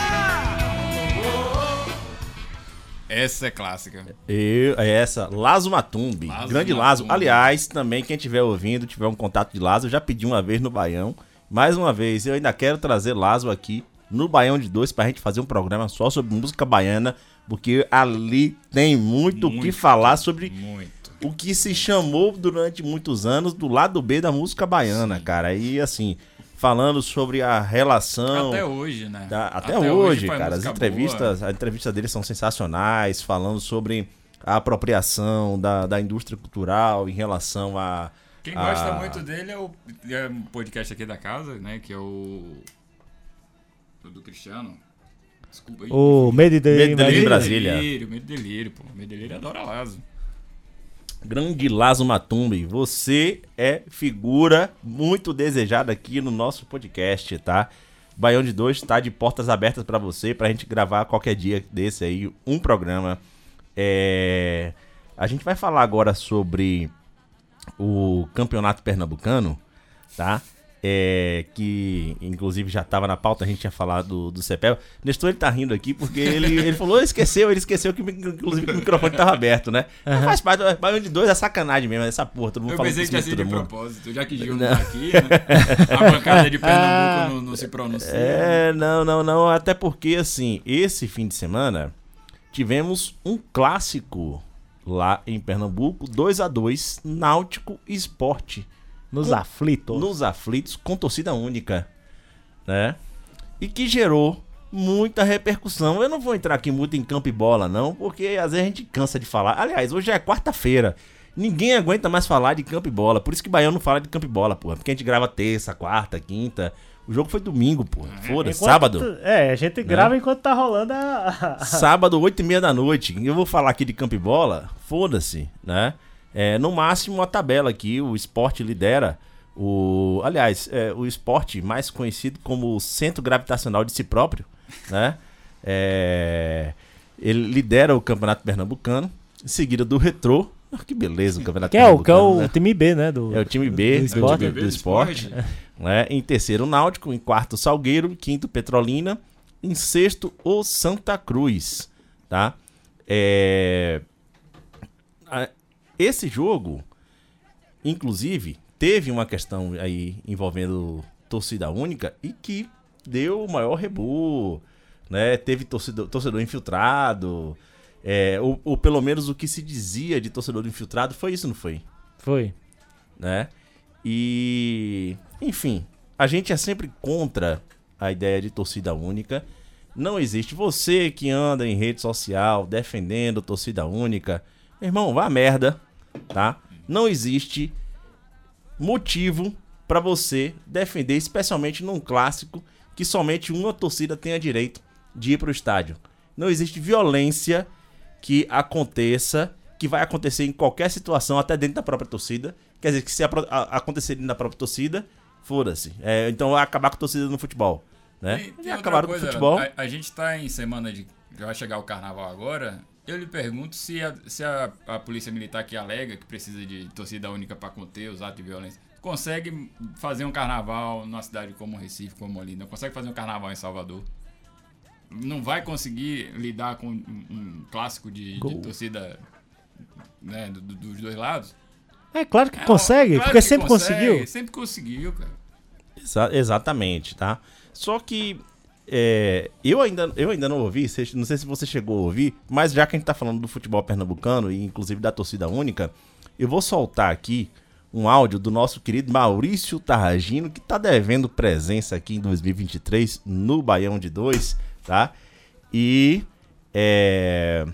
Essa é clássica. Eu, é essa, Lazo Matumbi, Lazo grande Lazo. Matumbi. Aliás, também quem estiver ouvindo, tiver um contato de Lazo, eu já pedi uma vez no Baião. Mais uma vez, eu ainda quero trazer Lazo aqui no Baião de Dois pra gente fazer um programa só sobre música baiana, porque ali tem muito o que falar sobre Muito. o que se chamou durante muitos anos do lado B da música baiana, cara. E assim, falando sobre a relação. Até hoje, né? Da- até, hoje, faz cara. As entrevistas, as entrevistas dele são sensacionais, falando sobre a apropriação da, da indústria cultural em relação a. Quem a- gosta muito dele é o é um podcast aqui da casa, né? Que é o. o do Cristiano. Desculpa aí. O Medo de Medo de Brasília. Brasília. Delírio, medo delírio, pô. Medo delírio adora Lazo. Grande Lazo Matumbi, você é figura muito desejada aqui no nosso podcast, tá? Baião de Dois tá de portas abertas pra você, pra gente gravar qualquer dia desse aí, um programa. É... A gente vai falar agora sobre o Campeonato Pernambucano, tá? É, que inclusive já tava na pauta, a gente tinha falado do, do CEPEL. Nestor ele tá rindo aqui porque ele, ele falou, esqueceu, ele esqueceu que inclusive que o microfone tava aberto, né? Não faz parte, mas de dois é sacanagem mesmo, essa porra, todo mundo Eu pensei que tinha sido de mundo. propósito, já que Gil não tá aqui, né? A bancada de Pernambuco não, não se pronuncia. É, não, não, não. Até porque, assim, esse fim de semana tivemos um clássico lá em Pernambuco, 2 a 2 Náutico Esporte. Nos Com- aflitos. Nos aflitos, com torcida única, né? E que gerou muita repercussão. Eu não vou entrar aqui muito em campo e bola, não, porque às vezes a gente cansa de falar. Aliás, hoje é quarta-feira. Ninguém aguenta mais falar de campo e bola. Por isso que Baião não fala de campo e bola, porra. Porque a gente grava terça, quarta, quinta. O jogo foi domingo, porra. Foda-se. Enquanto- Sábado. É, a gente grava enquanto tá rolando a. Sábado, 8 e meia da noite. Eu vou falar aqui de campo e bola. Foda-se, né? É, no máximo a tabela aqui, o esporte lidera. O, aliás, é, o esporte mais conhecido como o centro gravitacional de si próprio, né? É, ele lidera o campeonato pernambucano, em seguida do Retrô. Ah, que beleza o campeonato Que é o, que é pernambucano, o né? time B, né? Do, É o time B do do, esporte. do- do esporte. né? Em terceiro, o Náutico. Em quarto, o Salgueiro. Em quinto, Petrolina. Em sexto, o Santa Cruz. Tá? É, Esse jogo, inclusive, teve uma questão aí envolvendo torcida única e que deu o maior rebu. Né? Teve torcedor, torcedor infiltrado. É, ou, ou pelo menos o que se dizia de torcedor infiltrado foi isso, não foi? Foi. né? E, enfim, a gente é sempre contra a ideia de torcida única. Não existe você que anda em rede social defendendo torcida única. Meu irmão, vá a merda, tá? Não existe motivo pra você defender, especialmente num clássico que somente uma torcida tenha direito de ir pro estádio. Não existe violência que aconteça, que vai acontecer em qualquer situação, até dentro da própria torcida. Quer dizer, que se acontecer dentro da própria torcida, foda-se. É, então vai acabar com a torcida no futebol. Né? E outra acabaram coisa, com o futebol. A, a gente tá em semana de. Já vai chegar o carnaval agora. Eu lhe pergunto se a, se a, a polícia militar que alega que precisa de torcida única para conter os atos de violência consegue fazer um carnaval numa cidade como Recife, como Olinda, consegue fazer um carnaval em Salvador. Não vai conseguir lidar com um, um clássico de, de torcida né, do- do- dos dois lados. É claro que É, consegue, claro porque que sempre consegue, conseguiu. Sempre conseguiu, cara. Exa- exatamente, tá? Só que é, eu, ainda, eu ainda não ouvi, não sei se você chegou a ouvir, mas já que a gente tá falando do futebol pernambucano e inclusive da torcida única, eu vou soltar aqui um áudio do nosso querido Maurício Tarragino, que tá devendo presença aqui em 2023 no Baião de Dois, tá? E é,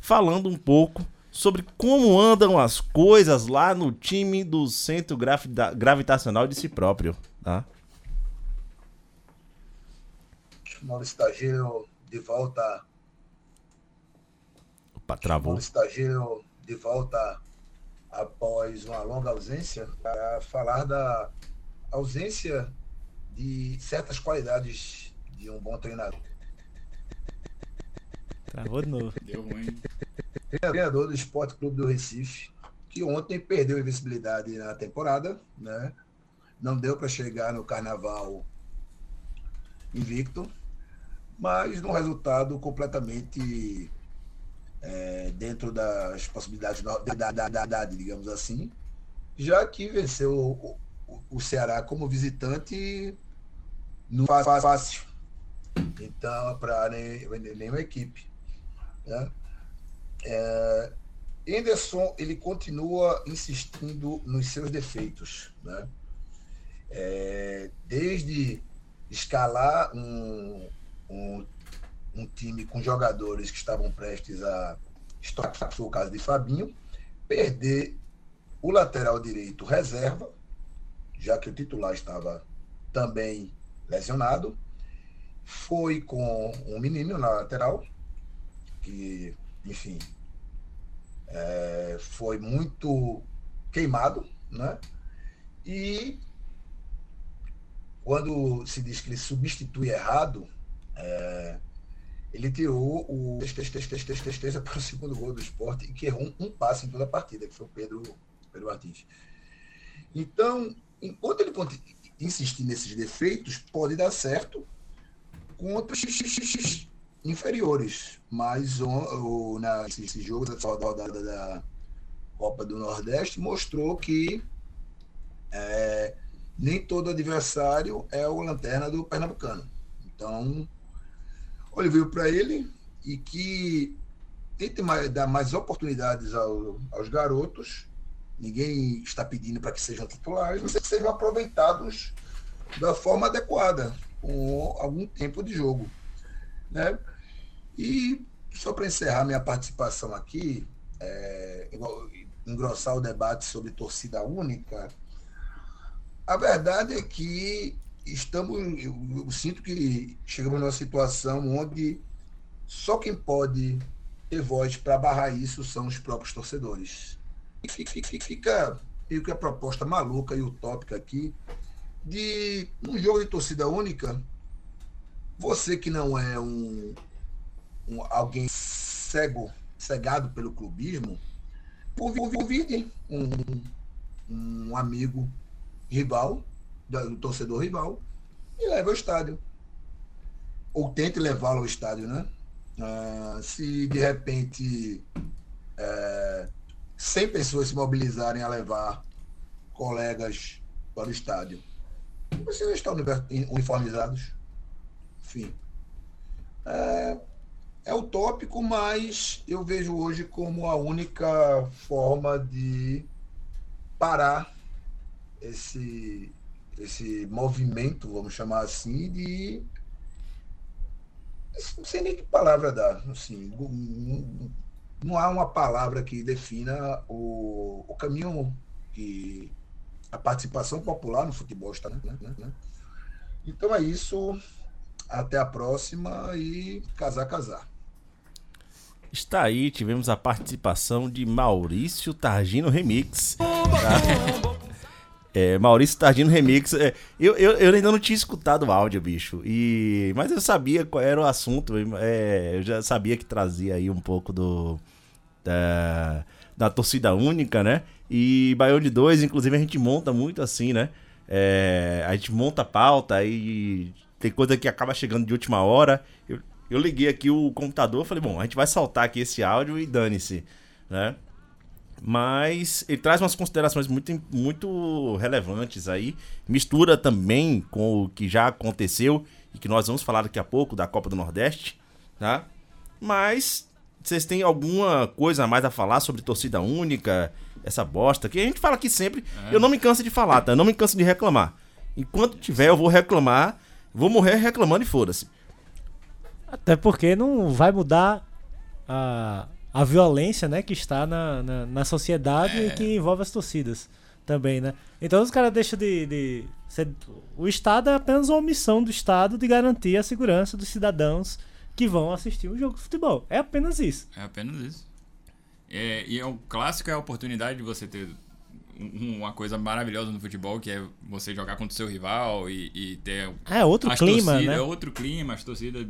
falando um pouco sobre como andam as coisas lá no time do centro gravita- gravitacional de si próprio, tá? Maurício Tagiro de volta. Opa, travou. Maurício Tagiro de volta após uma longa ausência para falar da ausência de certas qualidades de um bom treinador. Travou de novo. Deu ruim. Treinador do Esporte Clube do Recife, que ontem perdeu a invencibilidade na temporada, né? Não deu para chegar no carnaval invicto, mas num resultado completamente é, dentro das possibilidades da, da, da, da- digamos assim, já que venceu o, o- Ceará como visitante fá- fá- fácil. Então, para nenhuma equipe. Né? É, Henderson ele continua insistindo nos seus defeitos, né? É, desde escalar um, um, um time com jogadores que estavam prestes a estourar, foi o caso de Fabinho, perder o lateral direito reserva, já que o titular estava também lesionado, foi com um menino na lateral, que, enfim, é, foi muito queimado, né? E quando se diz que ele substitui errado, é, ele tirou o Testeza para o segundo gol do esporte e que errou um, um passe em toda a partida, que foi o Pedro, Pedro Martins. Então, enquanto ele insistir nesses defeitos, pode dar certo contra os inferiores. Mas o, na, esse, jogo da rodada da Copa do Nordeste mostrou que é, nem todo adversário é o lanterna do Pernambucano. Então, olha, veio para ele e que tente mais, dar mais oportunidades ao- aos garotos. Ninguém está pedindo para que sejam titulares, mas que sejam aproveitados da forma adequada, com algum tempo de jogo. Né? E só para encerrar minha participação aqui, é, engrossar o debate sobre torcida única, a verdade é que estamos, eu, eu sinto que chegamos numa situação onde só quem pode ter voz para barrar isso são os próprios torcedores. E fica, fica, meio que a proposta maluca e utópica aqui de um jogo de torcida única, você que não é um, um- alguém cego, cegado pelo clubismo, convi- convide um, um amigo rival, do torcedor rival, e leve ao estádio. Ou tente levá-lo ao estádio, né? Ah, se de repente é, 100 pessoas se mobilizarem a levar colegas para o estádio, não precisam estar uni- uniformizados. Enfim. É, é utópico, mas eu vejo hoje como a única forma de parar esse, esse movimento, vamos chamar assim, de. Não sei nem que palavra dar. Assim, não- há uma palavra que defina o, o caminho que a participação popular no futebol está. Né? né, né? Então é isso. Até a próxima e casar, casar. Está aí, tivemos a participação de Maurício Targino Remix. tá? É, Maurício Targino Remix. é, eu, eu, eu ainda não tinha escutado o áudio, bicho. E, mas eu sabia qual era o assunto. é, eu já sabia que trazia aí um pouco do. Da, da torcida única, né? E Baião de Dois, inclusive, a gente monta muito assim, né? É, a gente monta a pauta e tem coisa que acaba chegando de última hora. Eu, eu liguei aqui o computador falei, bom, a gente vai saltar aqui esse áudio e dane-se, né? Mas ele traz umas considerações muito, muito relevantes aí. Mistura também com o que já aconteceu e que nós vamos falar daqui a pouco da Copa do Nordeste, tá? Mas vocês têm alguma coisa a mais a falar sobre torcida única, essa bosta que a gente fala aqui sempre. É. Eu não me canso de falar, tá? Eu não me canso de reclamar. Enquanto tiver, eu vou reclamar, vou morrer reclamando e foda-se. Até porque não vai mudar a, a violência né, que está na, na, na sociedade e que envolve as torcidas também, né? Então os caras deixam de. de ser- o Estado é apenas uma omissão do Estado de garantir a segurança dos cidadãos que vão assistir um jogo de futebol. É apenas isso. É apenas isso. É, e é um clássico é a oportunidade de você ter um- uma coisa maravilhosa no futebol, que é você jogar contra o seu rival e, e ter. É outro clima, torcidas- né? É outro clima, as torcidas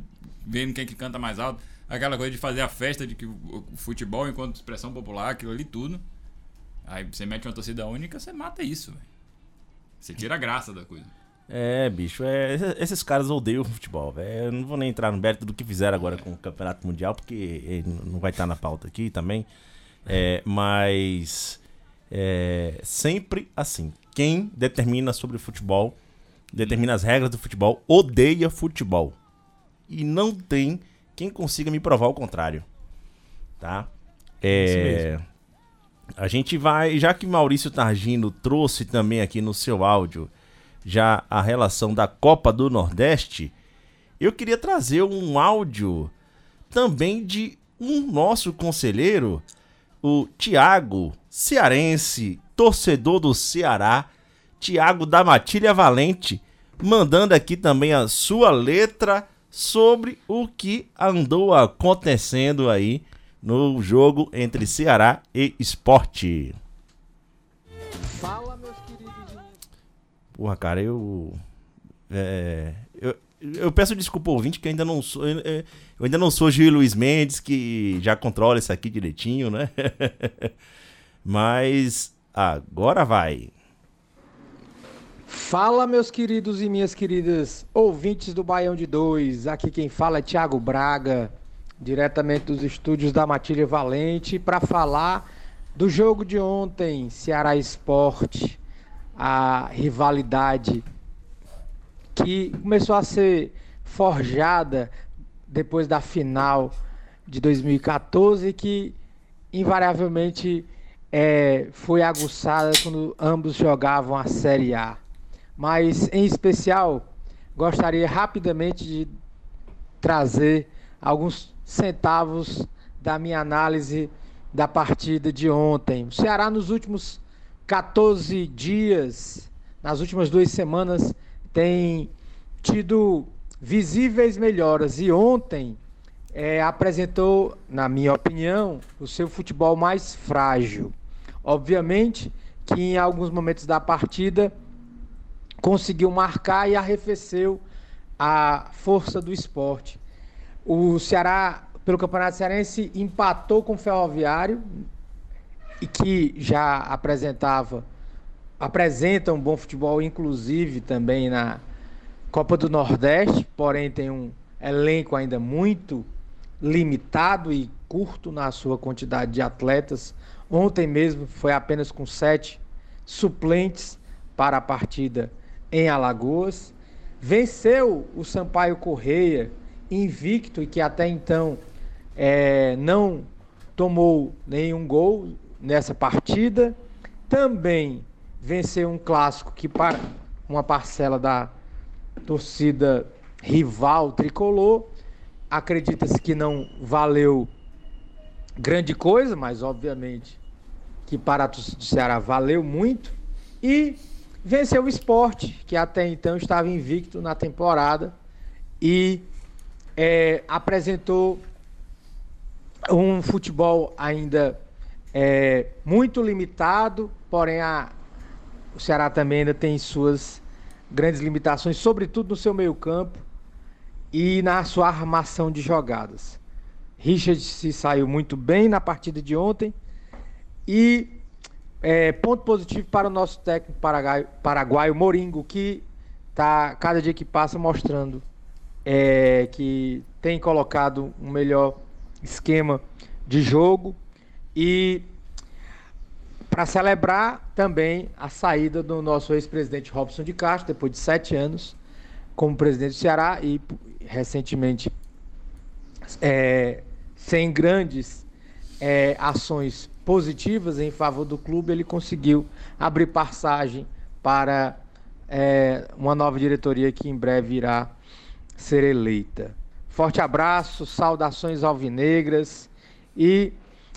vendo quem que canta mais alto. Aquela coisa de fazer a festa de que o futebol enquanto expressão popular, aquilo ali tudo. Aí você mete uma torcida única, você mata isso, velho. Você tira a graça da coisa. É, bicho, é, esses caras odeiam o futebol, velho. Eu não vou nem entrar no mérito do que fizeram agora com o Campeonato Mundial, porque não vai estar na pauta aqui também. É, mas é, sempre assim. Quem determina sobre o futebol, determina as regras do futebol, odeia futebol. E não tem quem consiga me provar o contrário. Tá? É, a gente vai, já que Maurício Targino trouxe também aqui no seu áudio já a relação da Copa do Nordeste, eu queria trazer um áudio também de um nosso conselheiro, o Tiago, cearense, torcedor do Ceará, Tiago da Matilha Valente, mandando aqui também a sua letra sobre o que andou acontecendo aí no jogo entre Ceará e Esporte. Fala, meus queridos. Porra, cara, eu. É, eu, eu peço desculpa ao ouvinte que ainda não sou. Eu, eu ainda não sou Gil Luiz Mendes, que já controla isso aqui direitinho, né? Mas agora vai. Fala, meus queridos e minhas queridas ouvintes do Baião de Dois. Aqui quem fala é Thiago Braga, diretamente dos estúdios da Matilha Valente, para falar do jogo de ontem, Ceará Esporte, a rivalidade que começou a ser forjada depois da final de 2014, que invariavelmente é, foi aguçada quando ambos jogavam a Série A. Mas, em especial, gostaria rapidamente de trazer alguns centavos da minha análise da partida de ontem. O Ceará, nos últimos 14 dias, nas últimas duas semanas, tem tido visíveis melhoras e ontem é, apresentou, na minha opinião, o seu futebol mais frágil. Obviamente que em alguns momentos da partida conseguiu marcar e arrefeceu a força do esporte. O Ceará, pelo Campeonato Cearense, empatou com o Ferroviário e que já apresentava apresenta um bom futebol, inclusive também na Copa do Nordeste, porém tem um elenco ainda muito limitado e curto na sua quantidade de atletas. Ontem mesmo foi apenas com sete suplentes para a partida em Alagoas. Venceu o Sampaio Correia, invicto e que até então é, não tomou nenhum gol nessa partida. Também venceu um clássico que para uma parcela da torcida rival tricolor acredita-se que não valeu grande coisa, mas obviamente que para a torcida do Ceará valeu muito e venceu o esporte, que até então estava invicto na temporada e é, apresentou um futebol ainda é, muito limitado, porém a, o Ceará também ainda tem suas grandes limitações, sobretudo no seu meio-campo e na sua armação de jogadas. Richard se saiu muito bem na partida de ontem e é, ponto positivo para o nosso técnico paraguaio, Moringo, que está cada dia que passa mostrando é, que tem colocado um melhor esquema de jogo e para celebrar também a saída do nosso ex-presidente Robson de Castro, depois de sete anos como presidente do Ceará e recentemente é, sem grandes é, ações positivas em favor do clube, ele conseguiu abrir passagem para é, uma nova diretoria que em breve irá ser eleita. Forte abraço, saudações alvinegras e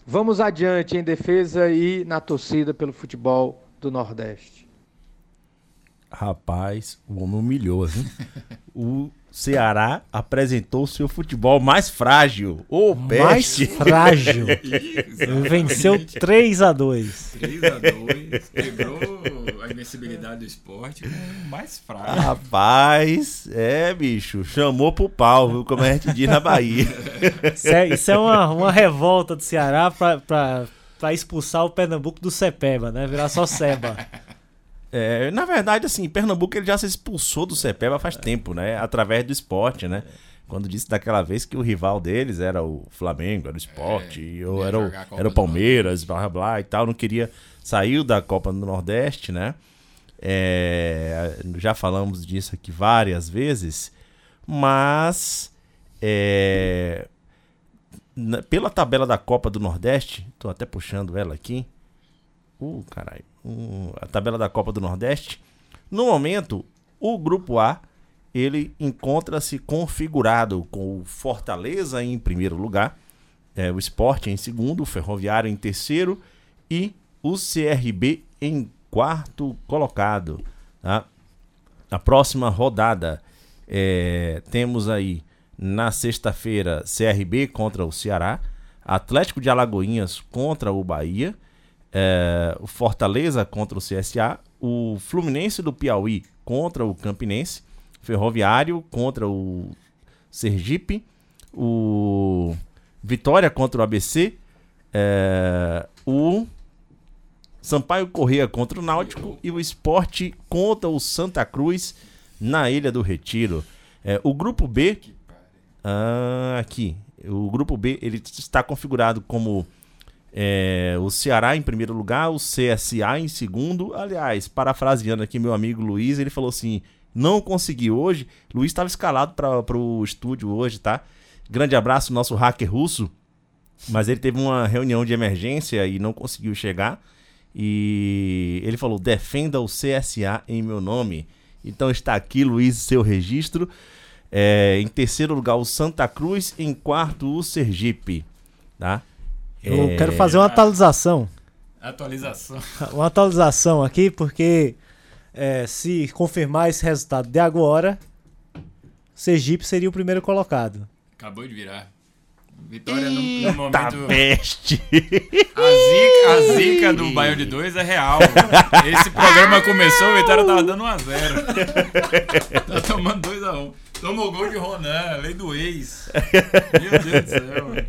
Vamos adiante em defesa e na torcida pelo futebol do Nordeste. Rapaz, o homem humilhou, hein? o Ceará apresentou seu futebol mais frágil. Ô, mais peste. frágil. Venceu 3 a 2 3 a 2 Quebrou a invencibilidade do esporte com mais fraco. Rapaz, é, bicho, chamou pro pau, viu? Como a gente diz na Bahia. Isso é, isso é uma, uma revolta do Ceará pra, pra, pra expulsar o Pernambuco do Cepeba, né? Virar só Seba. É, na verdade, assim, Pernambuco ele já se expulsou do Cepeba faz tempo, né? Através do esporte, né? Quando disse daquela vez que o rival deles era o Flamengo, era o esporte, É, ou era o, era o Palmeiras, blá blá blá e tal, não queria. Saiu da Copa do Nordeste, né? É, já falamos disso aqui várias vezes, mas é, na- pela tabela da Copa do Nordeste, tô até puxando ela aqui. Uh, caralho. Uh, a tabela da Copa do Nordeste. No momento, o grupo A ele encontra-se configurado com o Fortaleza em primeiro lugar, é, o Sport em segundo, o Ferroviário em terceiro e o CRB em quarto colocado. Tá? Próxima rodada é, temos aí na sexta-feira CRB contra o Ceará. Atlético de Alagoinhas contra o Bahia, é, o Fortaleza contra o CSA, o Fluminense do Piauí contra o Campinense, Ferroviário contra o Sergipe, o Vitória contra o ABC, é, o Sampaio Corrêa contra o Náutico e o Esporte contra o Santa Cruz na Ilha do Retiro. É, o grupo B, ah, aqui, o grupo B ele está configurado como é, o Ceará em primeiro lugar, o CSA em segundo. Aliás, parafraseando aqui meu amigo Luiz, ele falou assim: não consegui hoje. Luiz estava escalado para o estúdio hoje, tá? Grande abraço, nosso hacker russo. Mas ele teve uma reunião de emergência e não conseguiu chegar. E ele falou: defenda o CSA em meu nome. Então está aqui, Luiz, seu registro. É, em terceiro lugar, o Santa Cruz. Em quarto, o Sergipe. Tá? Eu É, quero fazer uma atualização. Atualização. Uma atualização aqui, porque é, se confirmar esse resultado de agora, Sergipe seria o primeiro colocado. Acabou de virar. Vitória no, no momento. Peste! A zica, a zica do Baião de 2 é real. Esse programa começou, o Vitória tava dando 1x0. Tá tomando 2x1. Tomou gol de Ronan, lei do ex. Meu Deus do céu, mano.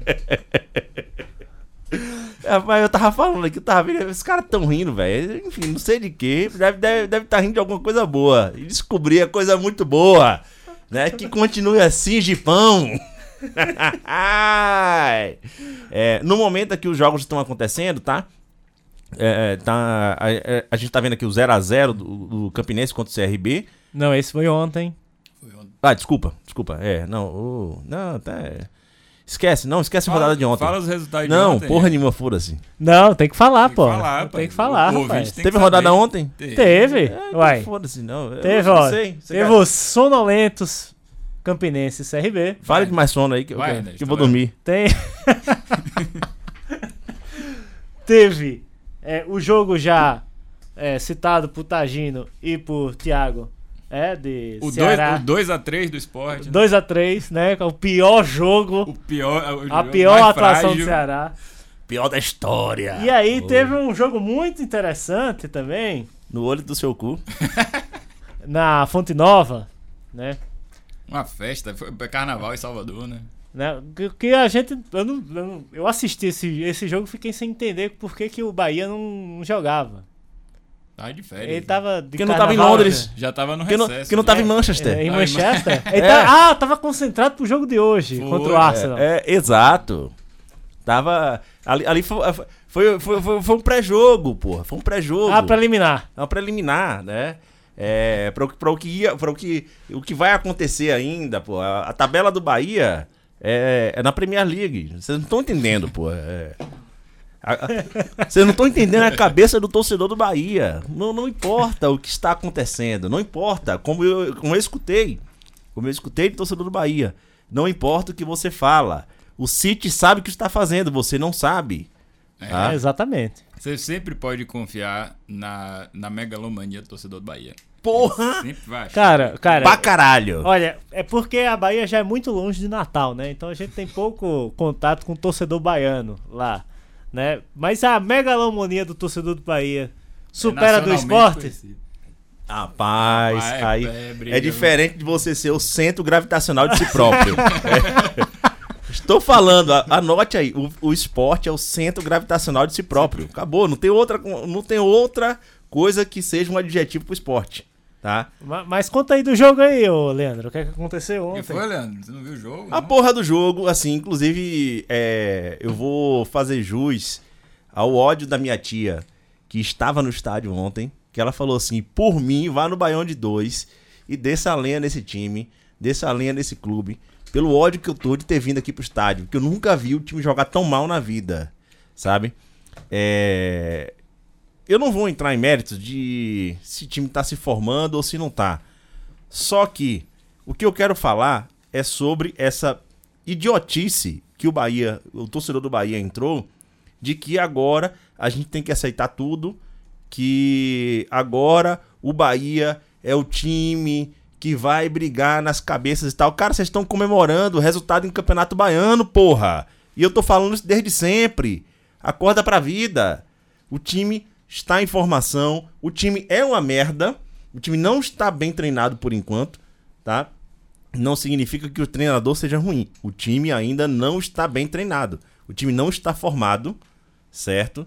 Mas eu tava falando aqui, eu tava vendo, esses caras tão rindo, velho. Enfim, não sei de quê. Deve estar deve, deve tá rindo de alguma coisa boa. E descobrir a coisa muito boa. Né? Que continue assim, Gipão. É, no momento aqui os jogos estão acontecendo, tá? É, é, tá a, a- a gente tá vendo aqui o 0x0 do, do Campinense contra o CRB. Não, esse foi ontem. Ah, desculpa, desculpa. É, não, o- não, tá. Esquece, não, esquece a rodada de ontem. fala os resultados de Não, ontem. porra nenhuma, foda-se. Não, tem que falar, pô. falar, tem que falar, O rapaz. ouvinte tem Teve que rodada saber. ontem? Teve. Teve. É, então Uai. Foda-se, não. Eu Teve, não ó. Teve quer- os sonolentos Campinense CRB. Fale de mais sono aí que, eu- Vai, que- Ernesto, que eu vou dormir. Tem. Teve é, o jogo já é, citado por Tagino e por Thiago. É, de O Ceará. 2x3 do esporte. né? 2x3, né? que é O pior jogo. O pior. o a pior atuação do frágil. Ceará. Pior da história. E aí Oh. teve um jogo muito interessante também No olho do seu cu. na Fonte Nova, né? Uma festa. Foi carnaval em Salvador, né? né? Que, a gente. Eu, não, eu, não- eu assisti esse, esse jogo e fiquei sem entender por que, que o Bahia não, não jogava. Tava de férias. Ele tava de Porque não tava em Londres. né? Já tava no Que não, recesso. que não tava em né? Manchester. É, em Manchester? Man- Ele tá- ah, tava concentrado pro jogo de hoje Foi, contra o Arsenal. É, é, exato. Tava. Ali, ali foi, foi, foi, foi, foi um pré-jogo, porra. Foi um pré-jogo. Ah, preliminar. É um preliminar, né? É, para o, pra o que ia, para o que, o que vai acontecer ainda, pô. A, a tabela do Bahia é, é na Premier League. Vocês não estão entendendo, pô. É, vocês não estão entendendo a cabeça do torcedor do Bahia. Não, não importa o que está acontecendo. Não importa. Como eu, como eu escutei. Como eu escutei do torcedor do Bahia. Não importa o que você fala. O City sabe o que está fazendo, você não sabe. É, Tá? É, exatamente. Você sempre pode confiar na, na megalomania do torcedor do Bahia. Porra! Sempre vai. Cara, cara. Pra caralho. Olha, é porque a Bahia já é muito longe de Natal, né? Então a gente tem pouco contato com o torcedor baiano lá, né? Mas a megalomonia do torcedor do Bahia supera do nacionalmente esporte? conhecido. Rapaz, Rapaz, é- aí é é, diferente de você ser o centro gravitacional de si próprio. É. Estou falando, a- anote aí, o, o esporte é o centro gravitacional de si próprio. Acabou, não tem outra, não tem outra coisa que seja um adjetivo pro esporte, tá? Ma- Mas conta aí do jogo aí, ô Leandro. O que, é que aconteceu O ontem? que foi, Leandro? Você não viu o jogo? A não? porra do jogo, assim, inclusive, é, eu vou fazer jus ao ódio da minha tia, que estava no estádio ontem, que ela falou assim, por mim, vá no Baião de dois e desça a lenha nesse time, desça a lenha nesse clube, pelo ódio que eu tô de ter vindo aqui pro estádio, que eu nunca vi o time jogar tão mal na vida, sabe? É... Eu não vou entrar em méritos de se o time tá se formando ou se não tá. Só que o que eu quero falar é sobre essa idiotice que o Bahia, o torcedor do Bahia entrou, de que agora a gente tem que aceitar tudo, que agora o Bahia é o time que vai brigar nas cabeças e tal. Cara, vocês estão comemorando o resultado em Campeonato Baiano, porra. E eu tô falando isso desde sempre. Acorda pra vida. O time está em formação, o time é uma merda, o time não está bem treinado por enquanto, tá? Não significa que o treinador seja ruim. O time ainda não está bem treinado. O time não está formado, certo?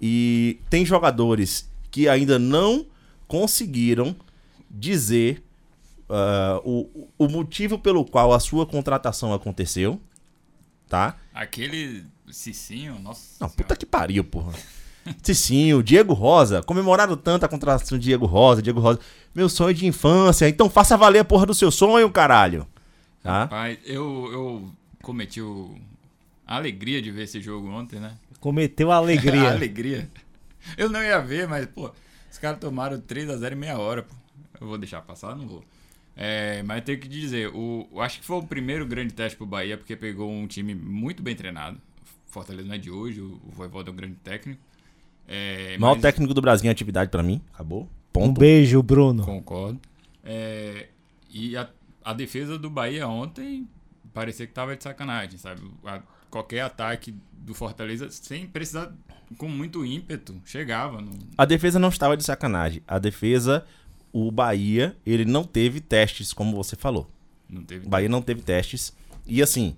E tem jogadores que ainda não conseguiram dizer ah, o, o motivo pelo qual a sua contratação aconteceu, tá? Aquele Cicinho, nossa. Não, puta que pariu, porra. Cicinho, Diego Rosa, comemoraram tanto a contratação de Diego Rosa, Diego Rosa. Meu sonho de infância, então faça valer a porra do seu sonho, caralho. Tá? Pai, eu, eu cometi o... a alegria de ver esse jogo ontem, né? Cometeu a alegria. a alegria. Eu não ia ver, mas, pô, os caras tomaram 3x0 em meia hora, pô. Eu vou deixar passar? Não vou. É, mas tenho que dizer, o, acho que foi o primeiro grande teste pro Bahia, porque pegou um time muito bem treinado. Fortaleza não é de hoje, o, o Voivoda é um grande técnico. É, Maior mas- técnico do Brasil em atividade pra mim. Acabou. Ponto. Um beijo, Bruno. Concordo. É, e a, a defesa do Bahia ontem parecia que tava de sacanagem, sabe? A- qualquer ataque do Fortaleza, sem precisar, com muito ímpeto, chegava. No, A defesa não estava de sacanagem. A defesa, o Bahia, ele não teve testes, como você falou. não teve O Bahia não teve testes. E assim,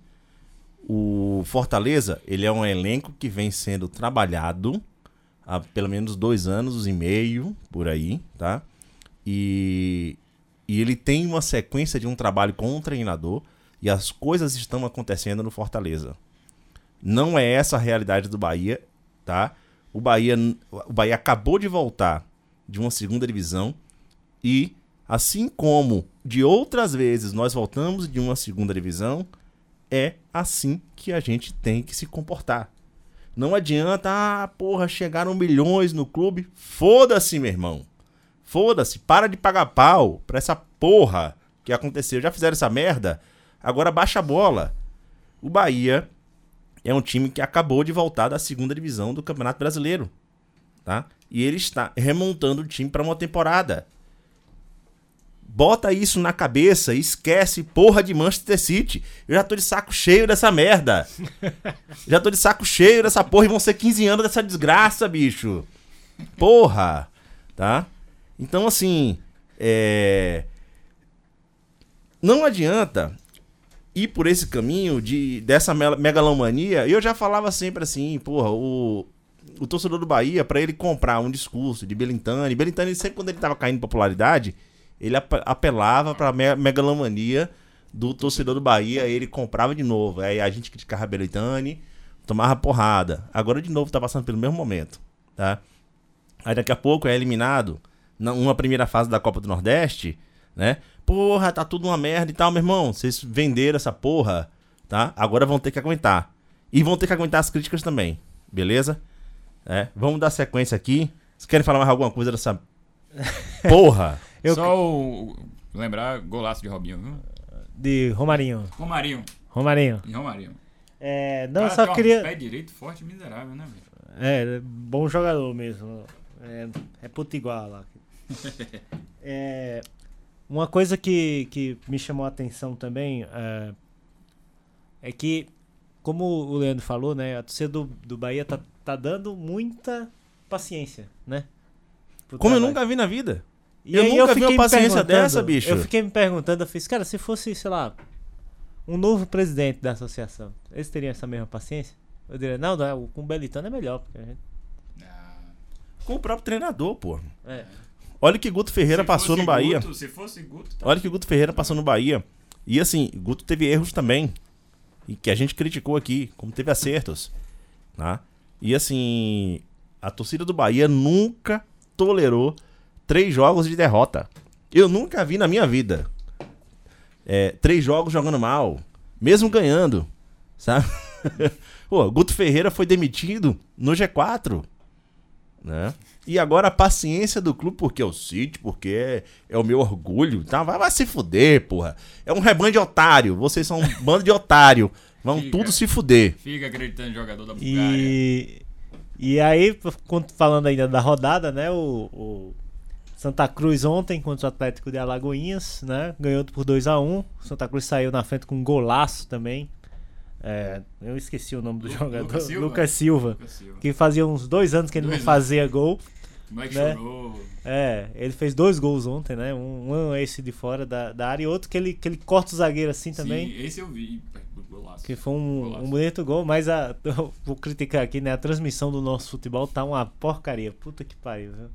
o Fortaleza, ele é um elenco que vem sendo trabalhado há pelo menos dois anos e meio, por aí, tá? E, e ele tem uma sequência de um trabalho com o treinador e as coisas estão acontecendo no Fortaleza. Não é essa a realidade do Bahia, tá? O Bahia, o Bahia acabou de voltar de uma segunda divisão e, assim como de outras vezes nós voltamos de uma segunda divisão, é assim que a gente tem que se comportar. Não adianta, ah, porra, chegaram milhões no clube. Foda-se, meu irmão. Foda-se, para de pagar pau pra essa porra que aconteceu. Já fizeram essa merda? Agora baixa a bola. O Bahia é um time que acabou de voltar da segunda divisão do Campeonato Brasileiro, tá? E ele está remontando o time para uma temporada. Bota isso na cabeça e esquece porra de Manchester City. Eu já tô de saco cheio dessa merda. já tô de saco cheio dessa porra e vão ser 15 anos dessa desgraça, bicho. Porra, tá? Então assim, é não adianta ir por esse caminho de dessa me- megalomania. Eu já falava sempre assim, porra, o, o torcedor do Bahia, pra ele comprar um discurso de Belintani, Belintani sempre quando ele tava caindo em popularidade, ele ap- apelava pra me- megalomania do torcedor do Bahia, ele comprava de novo. Aí a gente criticava Belintani, tomava porrada. Agora de novo tá passando pelo mesmo momento, tá? Aí daqui a pouco é eliminado numa primeira fase da Copa do Nordeste, né? Porra, tá tudo uma merda e tal, meu irmão. Vocês venderam essa porra, tá? Agora vão ter que aguentar. E vão ter que aguentar as críticas também, beleza? É, vamos dar sequência aqui. Vocês querem falar mais alguma coisa dessa porra? Só o, lembrar golaço de Robinho, viu? De Romarinho. Romarinho. Romarinho. E Romarinho. É, não, Cara, só tem um queria. pé direito forte e miserável, né, velho? É, bom jogador mesmo. É, é potiguar lá. É, uma coisa que, que me chamou a atenção também é, é que, como o Leandro falou, né, a torcida do, do Bahia tá, tá dando muita paciência, né? Como eu trabalho. nunca vi na vida. E eu aí nunca vi fiquei uma paciência dessa, bicho. Eu fiquei me perguntando, eu fiz, cara, se fosse, sei lá, um novo presidente da associação, eles teriam essa mesma paciência? Eu diria, não, não o- com o Belitano é melhor, porque a gente... Com o próprio treinador, pô. É. Olha que Guto Ferreira Se passou no Bahia. Guto, se fosse Guto, tá Olha que Guto Ferreira passou no Bahia. E assim, Guto teve erros também. E que a gente criticou aqui, como teve acertos. Tá? E assim, a torcida do Bahia nunca tolerou três jogos de derrota. Eu nunca vi na minha vida. É, três jogos jogando mal. Mesmo ganhando. Sabe? Pô, Guto Ferreira foi demitido no G4 né? E agora a paciência do clube, porque é o City, porque é, é o meu orgulho, tá? Vai, vai se fuder, porra. É um rebanho de otário. Vocês são um bando de otário. Vão Fica. tudo se fuder. Fica acreditando em jogador da Bulgária. E, e aí, falando ainda da rodada, né? O, o Santa Cruz ontem contra o Atlético de Alagoinhas, né? Ganhou por 2 a 1 Santa Cruz saiu na frente com um golaço também É, eu esqueci o nome do Lu- jogador. Lucas Silva? Lucas Silva. Que fazia uns dois anos que ele Dois não fazia gol. O moleque né? chorou. É, ele fez dois gols ontem, né? Um, um é esse de fora da, da área e outro que ele, que ele corta o zagueiro assim também. Sim, esse eu vi. Golaço. Que foi um, Golaço. um bonito gol, mas a, eu vou criticar aqui, né? A transmissão do nosso futebol tá uma porcaria. Puta que pariu, viu?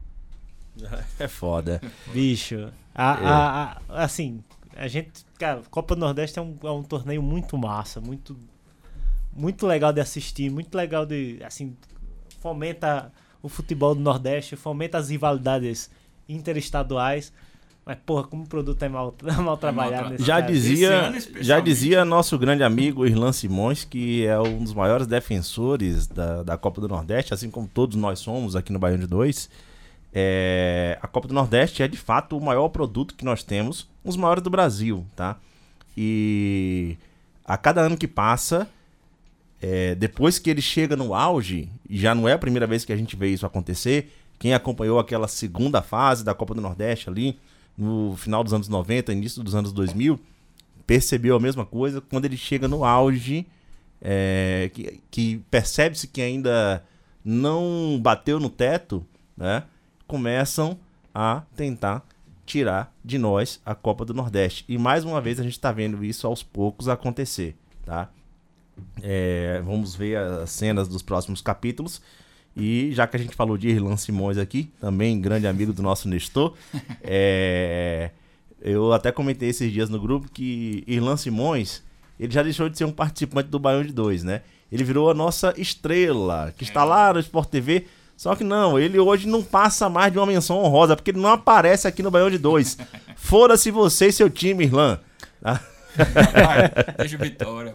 É foda. Bicho. A, a- a- assim, a gente. Cara, Copa do Nordeste é um, é um torneio muito massa, muito. Muito legal de assistir, muito legal de. Assim, fomenta o futebol do Nordeste, fomenta as rivalidades interestaduais. Mas, porra, como o produto é mal, mal trabalhado nesse Já dizia, já dizia nosso grande amigo Irlan Simões, que é um dos maiores defensores da, da Copa do Nordeste, assim como todos nós somos aqui no Baião de Dois. É, a Copa do Nordeste é de fato o maior produto que nós temos, um dos maiores do Brasil, tá? E a cada ano que passa, é, depois que ele chega no auge, e já não é a primeira vez que a gente vê isso acontecer, quem acompanhou aquela segunda fase da Copa do Nordeste ali, no final dos anos 90, início dos anos 2000, percebeu a mesma coisa quando ele chega no auge, é, que, que percebe-se que ainda não bateu no teto, né? Começam a tentar tirar de nós a Copa do Nordeste. E mais uma vez a gente está vendo isso aos poucos acontecer, tá? É, vamos ver as cenas dos próximos capítulos. E já que a gente falou de Irlan Simões aqui, também grande amigo do nosso Nestor, é, eu até comentei esses dias no grupo que Irlan Simões, ele já deixou de ser um participante do Baião de Dois, né? Ele virou a nossa estrela, que está lá no Sport TV. Só que não, ele hoje não passa mais de uma menção honrosa, porque ele não aparece aqui no Baião de Dois. Foda-se você e seu time, Irlan. Tá? Deixa o Vitória.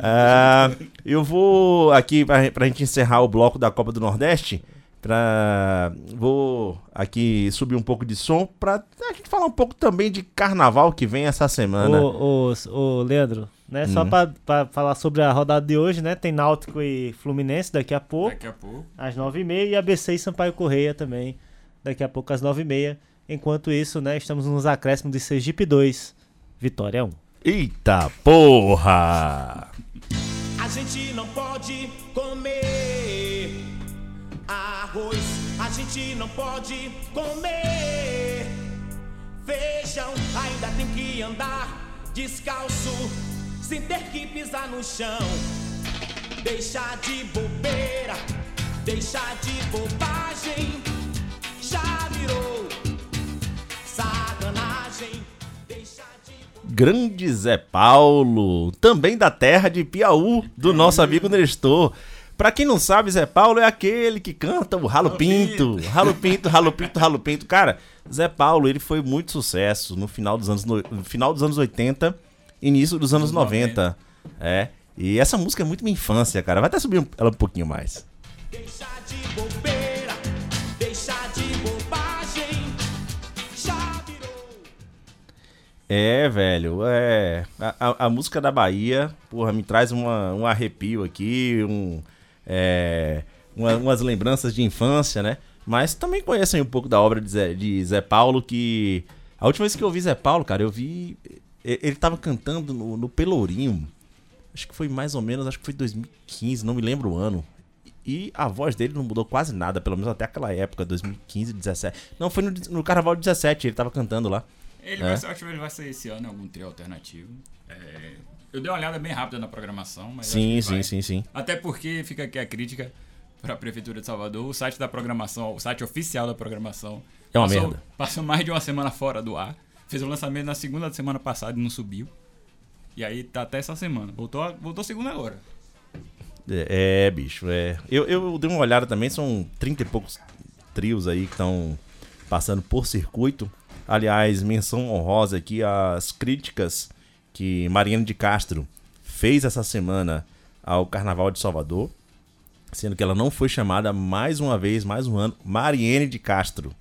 Ah, eu vou aqui pra, pra gente encerrar o bloco da Copa do Nordeste. Pra, vou aqui subir um pouco de som pra a gente falar um pouco também de carnaval que vem essa semana. Ô, ô, ô, Leandro, né? Só Hum. pra, pra falar sobre a rodada de hoje, né? Tem Náutico e Fluminense daqui a pouco. Daqui a pouco. Às 9h30 e ABC e Sampaio Correia também. Daqui a pouco às 9h30. Enquanto isso, né? Estamos nos acréscimos de Sergipe 2, Vitória 1. Eita porra! A gente não pode comer arroz. A gente não pode comer feijão. Ainda tem que andar descalço, sem ter que pisar no chão. Deixar de bobeira, deixar de bobagem. Já virou sacanagem. Deixar de Grande Zé Paulo, também da terra de Piauí, do nosso amigo Nestor. Pra quem não sabe, Zé Paulo é aquele que canta o Ralo Pinto. Ralo Pinto, Ralo Pinto, Ralo Pinto. Cara, Zé Paulo, ele foi muito sucesso no final dos anos, no, no final dos anos 80, início dos anos 90. É. E essa música é muito minha infância, cara. Vai até subir um- ela um pouquinho mais. Deixar de bobeira, deixar de bobagem. Já virou. É, velho, é. A, a- a música da Bahia, porra, me traz uma, um arrepio aqui, um, é, uma- umas lembranças de infância, né? Mas também conhecem um pouco da obra de Zé, de Zé Paulo, que. A última vez que eu vi Zé Paulo, cara, eu vi. Ele tava cantando no, no Pelourinho. Acho que foi mais ou menos, acho que foi 2015, não me lembro o ano. E a voz dele não mudou quase nada, pelo menos até aquela época, 2015, 17. Não, foi no, no Carnaval de 17, ele tava cantando lá. Ele É. vai acho que ele vai ser esse ano em algum trio alternativo. É, eu dei uma olhada bem rápida na programação, mas. Sim, sim, vai. sim, sim. Até porque fica aqui a crítica para a Prefeitura de Salvador. O site da programação, o site oficial da programação. É uma passou, merda. Passou mais de uma semana fora do ar. Fez o lançamento na segunda da semana passada e não subiu. E aí tá até essa semana. Voltou, voltou segunda agora. É, é, bicho, é. Eu, eu dei uma olhada também, são 30 e poucos trios aí que estão passando por circuito. Aliás, menção honrosa aqui às críticas que Mariana de Castro fez essa semana ao Carnaval de Salvador, sendo que ela não foi chamada mais uma vez, mais um ano, Mariene de Castro,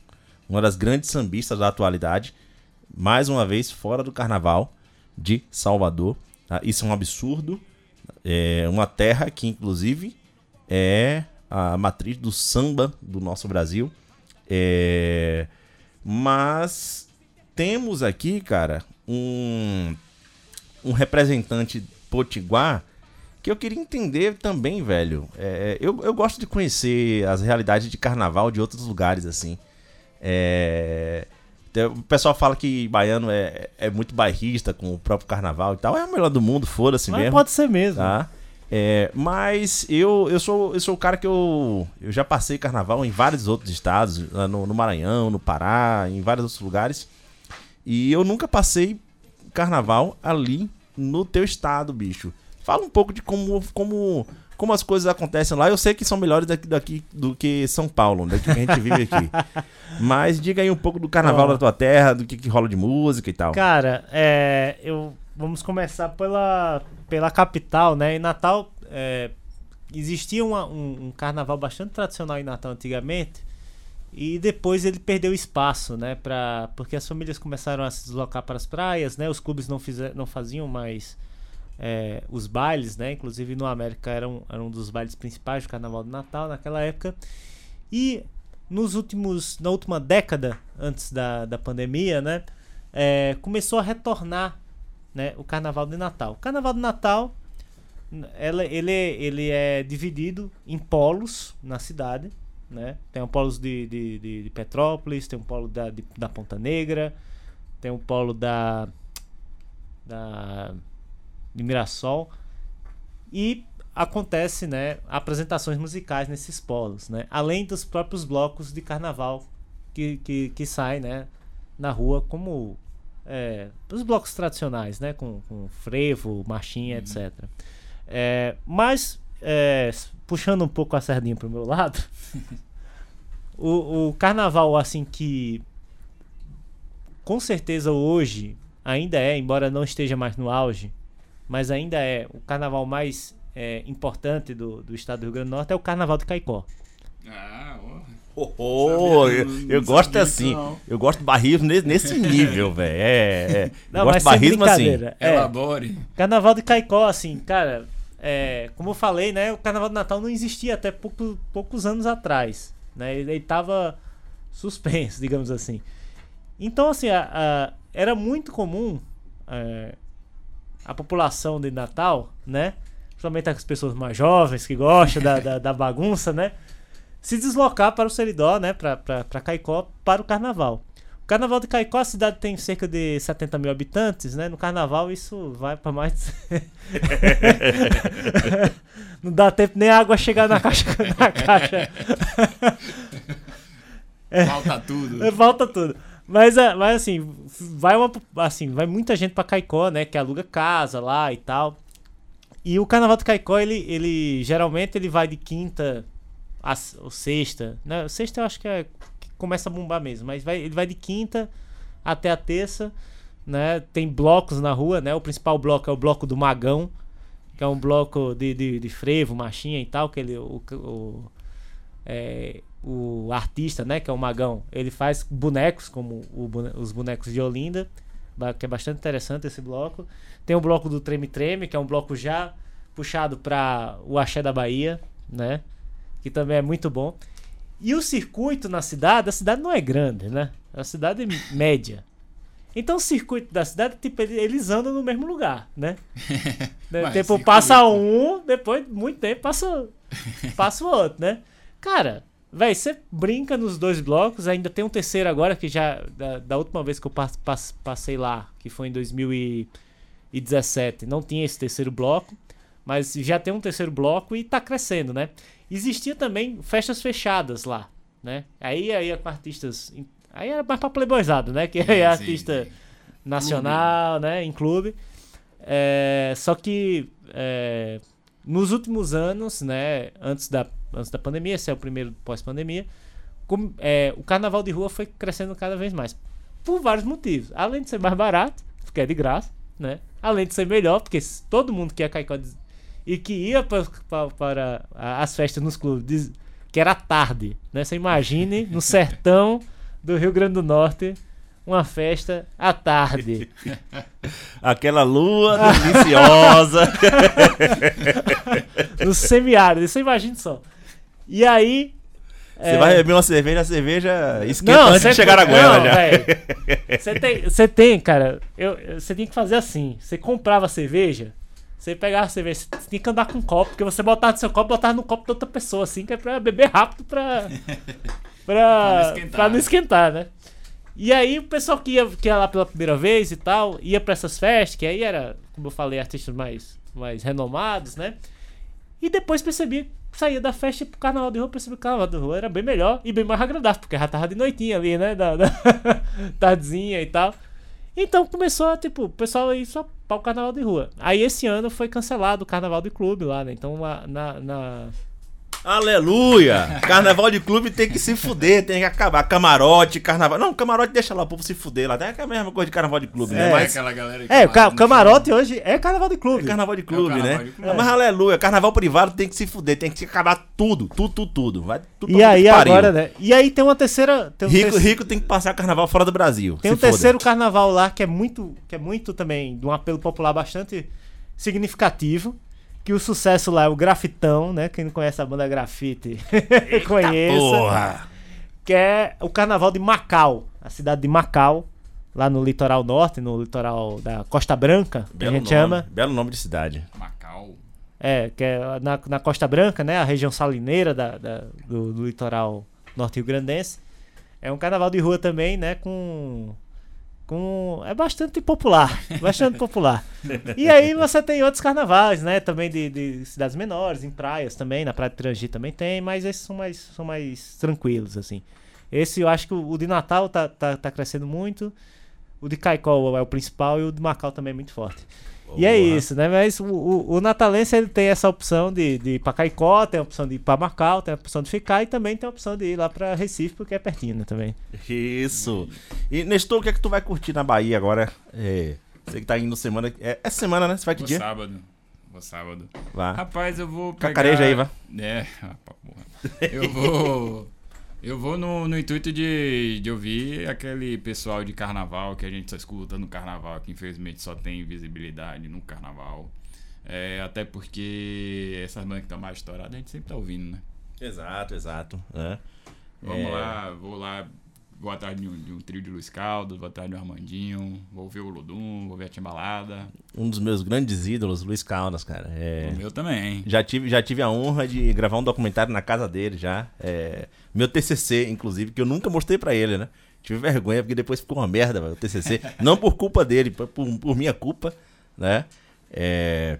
uma das grandes sambistas da atualidade, mais uma vez fora do Carnaval de Salvador. tá? Isso é um absurdo. É uma terra que, inclusive, é a matriz do samba do nosso Brasil. É, Mas temos aqui, cara, um, um representante potiguar que eu queria entender também, velho. É, eu, eu gosto de conhecer as realidades de carnaval de outros lugares, assim. É, o pessoal fala que baiano é, é muito bairrista com o próprio carnaval e tal. É o melhor do mundo, foda-se Mas mesmo. pode ser mesmo. Tá? É, mas eu, eu, sou, eu sou o cara que eu, eu já passei carnaval em vários outros estados, no, no Maranhão, no Pará, em vários outros lugares. E eu nunca passei carnaval ali no teu estado, bicho. Fala um pouco de como, como, como as coisas acontecem lá. Eu sei que são melhores daqui, daqui do que São Paulo, daqui que a gente vive aqui. Mas diga aí um pouco do carnaval da tua terra, do que, que rola de música e tal. Cara, é, eu vamos começar pela, pela capital, né? Em Natal é, existia uma- um, um carnaval bastante tradicional em Natal antigamente e depois ele perdeu espaço, né? Pra, porque as famílias começaram a se deslocar para as praias, né? Os clubes não, fizer, não faziam mais é, os bailes, né? Inclusive no América era um, era um dos bailes principais do Carnaval de Natal naquela época. E nos últimos, na última década antes da, da pandemia, né? é, começou a retornar né, o Carnaval de Natal. O Carnaval de Natal ela, ele, ele é dividido em polos na cidade. Né? Tem um polo de, de, de, de Petrópolis, tem um polo da, de- da Ponta Negra, tem um polo da, da de Mirassol e acontece né, apresentações musicais nesses polos, né? além dos próprios blocos de carnaval que, que, que saem né, na rua como é, os blocos tradicionais, né, com, com frevo, marchinha, etc. É, mas é, puxando um pouco a sardinha pro meu lado, o, o carnaval assim que com certeza hoje ainda é, embora não esteja mais no auge, mas ainda é o carnaval mais é, importante do, do estado do Rio Grande do Norte é o Carnaval de Caicó. Ah, ó. Oh, eu, Sabia, eu não gosto assim. não. Eu gosto de barrismo nesse, nesse nível, velho. É, é. Não, eu gosto barrismo assim. É. Elabore. Carnaval de Caicó, assim, cara, é, como eu falei, né? O Carnaval de Natal não existia até pouco- poucos anos atrás, né? Ele, ele tava suspenso, digamos assim. Então, assim, a- a- era muito comum é, a população de Natal, né? Principalmente as pessoas mais jovens que gostam da, da, da bagunça, né? Se deslocar para o Seridó, né? Para Caicó, para o Carnaval. O Carnaval de Caicó, a cidade tem cerca de 70 mil habitantes, né? No Carnaval isso vai para mais de... Não dá tempo nem a água chegar na caixa. Na caixa. Falta tudo. É, Falta tudo. Mas, é, mas assim, vai uma, assim, vai muita gente pra Caicó, né? Que aluga casa lá e tal. E o Carnaval do Caicó, ele, ele geralmente ele vai de quinta a ou sexta. Né? Sexta eu acho que é que começa a bombar mesmo, mas vai, ele vai de quinta até a terça, né? Tem blocos na rua, né? O principal bloco é o bloco do Magão, que é um bloco de, de, de frevo, marchinha e tal, que ele o, o, é, o artista, né, que é o Magão, ele faz bonecos como o os bonecos de Olinda, que é bastante interessante esse bloco. Tem o bloco do Treme Treme, que é um bloco já puxado para o Axé da Bahia, né, que também é muito bom. E o circuito na cidade, a cidade não é grande, né? É uma cidade média. Então o circuito da cidade, tipo, ele- eles andam no mesmo lugar, né? Né, Mas tipo, circuito. passa um, depois de muito tempo passa, passa o outro, né? Cara, velho, você brinca nos dois blocos, ainda tem um terceiro agora que já. Da, da última vez que eu pas- pas- passei lá, que foi em 2017, não tinha esse terceiro bloco, mas já tem um terceiro bloco e tá crescendo, né? Existia também festas fechadas lá, né? Aí aí com artistas. Aí era mais pra playboyzado, né? Que é Sim, artista sim. nacional, né? Em clube. É, só que é, nos últimos anos, né, antes da, antes da pandemia, esse é o primeiro pós-pandemia, é, o carnaval de rua foi crescendo cada vez mais. Por vários motivos. Além de ser mais barato, porque é de graça, né? Além de ser melhor, porque todo mundo que ia Caicó e que ia pa- pa- para as festas nos clubes, diz- que era tarde, né? Você imagine no sertão do Rio Grande do Norte uma festa à tarde. Aquela lua deliciosa. no semiárido, você imagina só. E aí. Você vai beber uma cerveja, a cerveja esquenta Não, antes cê- de chegar na não, goela já. Você tem, você tem, cara. Você tem que fazer assim. Você comprava a cerveja, Você pegava a cerveja, você tinha que andar com um copo, porque você botava no seu copo, botava no copo de outra pessoa, assim, que é pra beber rápido pra. pra, não esquentar. pra não esquentar, né? E aí o pessoal que ia, que ia lá pela primeira vez e tal, ia pra essas festas, que aí era, como eu falei, artistas mais, mais renomados, né? E depois percebi, saía da festa pro carnaval de rua, percebi que o carnaval de rua era bem melhor e bem mais agradável, porque já tava de noitinha ali, né? Da, da tardezinha e tal. Então começou tipo, o pessoal ir só para o carnaval de rua. Aí esse ano foi cancelado o carnaval de clube lá, né? Então na. na... Aleluia! Carnaval de clube tem que se fuder, tem que acabar. Camarote, carnaval. Não, camarote deixa lá o povo se fuder lá. É a mesma coisa de carnaval de clube, né? É, Mas aquela galera que É, o ca- camarote hoje é carnaval de clube. é carnaval de clube, carnaval né? de clube. Mas aleluia, carnaval privado tem que se fuder, tem que acabar tudo, tudo, tudo, tudo. Vai tudo E aí pariu. agora, né? E aí tem uma terceira. Tem um Rico, rico tem que passar carnaval fora do Brasil. Tem se um terceiro carnaval lá que é muito, que é muito também de um apelo popular bastante significativo. Que o sucesso lá é o grafitão, né? Quem não conhece a banda grafite, conheça. Porra! Que é o carnaval de Macau, a cidade de Macau, lá no litoral norte, no litoral da Costa Branca, que a Belo gente nome, chama. Belo nome de cidade. Macau. É, que é na, na Costa Branca, né? A região salineira da, da- do, do litoral norte-rio-grandense. É um carnaval de rua também, né? Com. Com é bastante popular. Bastante popular. E aí você tem outros carnavais, né? Também de, de cidades menores, em praias também. Na Praia de Pirangi também tem, mas esses são mais, são mais tranquilos, assim. Esse eu acho que o, o de Natal tá, tá, tá crescendo muito. O de Caicó é o principal e o de Macau também é muito forte. E é isso, né? Mas o, o, o natalense ele tem essa opção de, de ir pra Caicó, tem a opção de ir pra Macau, tem a opção de ficar e também tem a opção de ir lá pra Recife, porque é pertinho né, também. Isso. E Nestor, o que é que tu vai curtir na Bahia agora? É, você que tá indo semana. É, é semana, né? Você vai que Vou dia? sábado. Vou sábado. Vá. Rapaz, eu vou pegar... Cacareja aí, vá. É, porra. Eu vou... Eu vou no, no intuito de, de ouvir aquele pessoal de carnaval que a gente só escuta no carnaval, que infelizmente só tem visibilidade no carnaval. É, até porque essas bandas que estão mais estouradas a gente sempre tá ouvindo, né? Exato, exato. É. Vamos É. lá, vou lá, vou atrás de um, de um trio de Luiz Caldas, vou atrás de um Armandinho, vou ver o Lodum, vou ver a Timbalada. Um dos meus grandes ídolos, Luiz Caldas, cara. É. O meu também? Já tive, já tive a honra de gravar um documentário na casa dele já. É, meu TCC, inclusive, que eu nunca mostrei pra ele, né? Tive vergonha, porque depois ficou uma merda, velho, o TCC. Não por culpa dele, por, por- por minha culpa, né? É,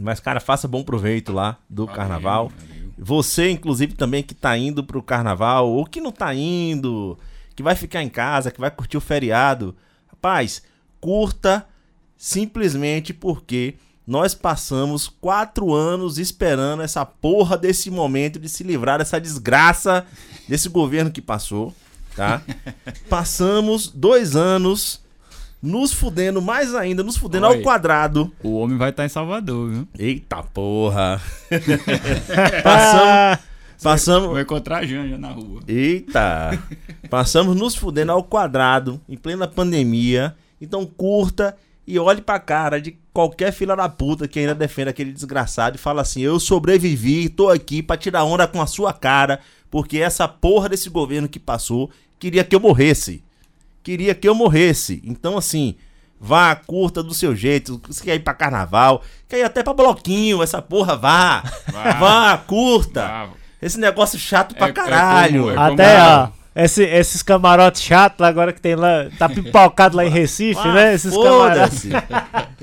mas, cara, faça bom proveito lá do Valeu, carnaval. valeu. Você, inclusive, também que tá indo pro carnaval, ou que não tá indo, que vai ficar em casa, que vai curtir o feriado. Rapaz, curta simplesmente porque nós passamos quatro anos esperando essa porra desse momento de se livrar dessa desgraça desse governo que passou, tá? Passamos dois anos nos fudendo mais ainda, nos fudendo ao Oi. quadrado. O homem vai estar em Salvador, viu? Eita porra! passamos, passamos, Vou encontrar a Janja na rua. Eita! Passamos nos fudendo ao quadrado, em plena pandemia. Então curta e olhe pra cara de qualquer fila da puta que ainda defende aquele desgraçado e fala assim: Eu sobrevivi, tô aqui pra tirar onda com a sua cara, porque essa porra desse governo que passou queria que eu morresse. Queria que eu morresse. Então, assim. Vá, curta do seu jeito. Se quer ir pra carnaval, quer ir até pra bloquinho, essa porra, vá. Vá. Vá, curta. Vá. Esse negócio chato pra É- é caralho. como- é Até, ó, esse- esses camarotes chatos lá agora que tem lá, tá pipocado lá em Recife, Ah, né? Esses camarotes.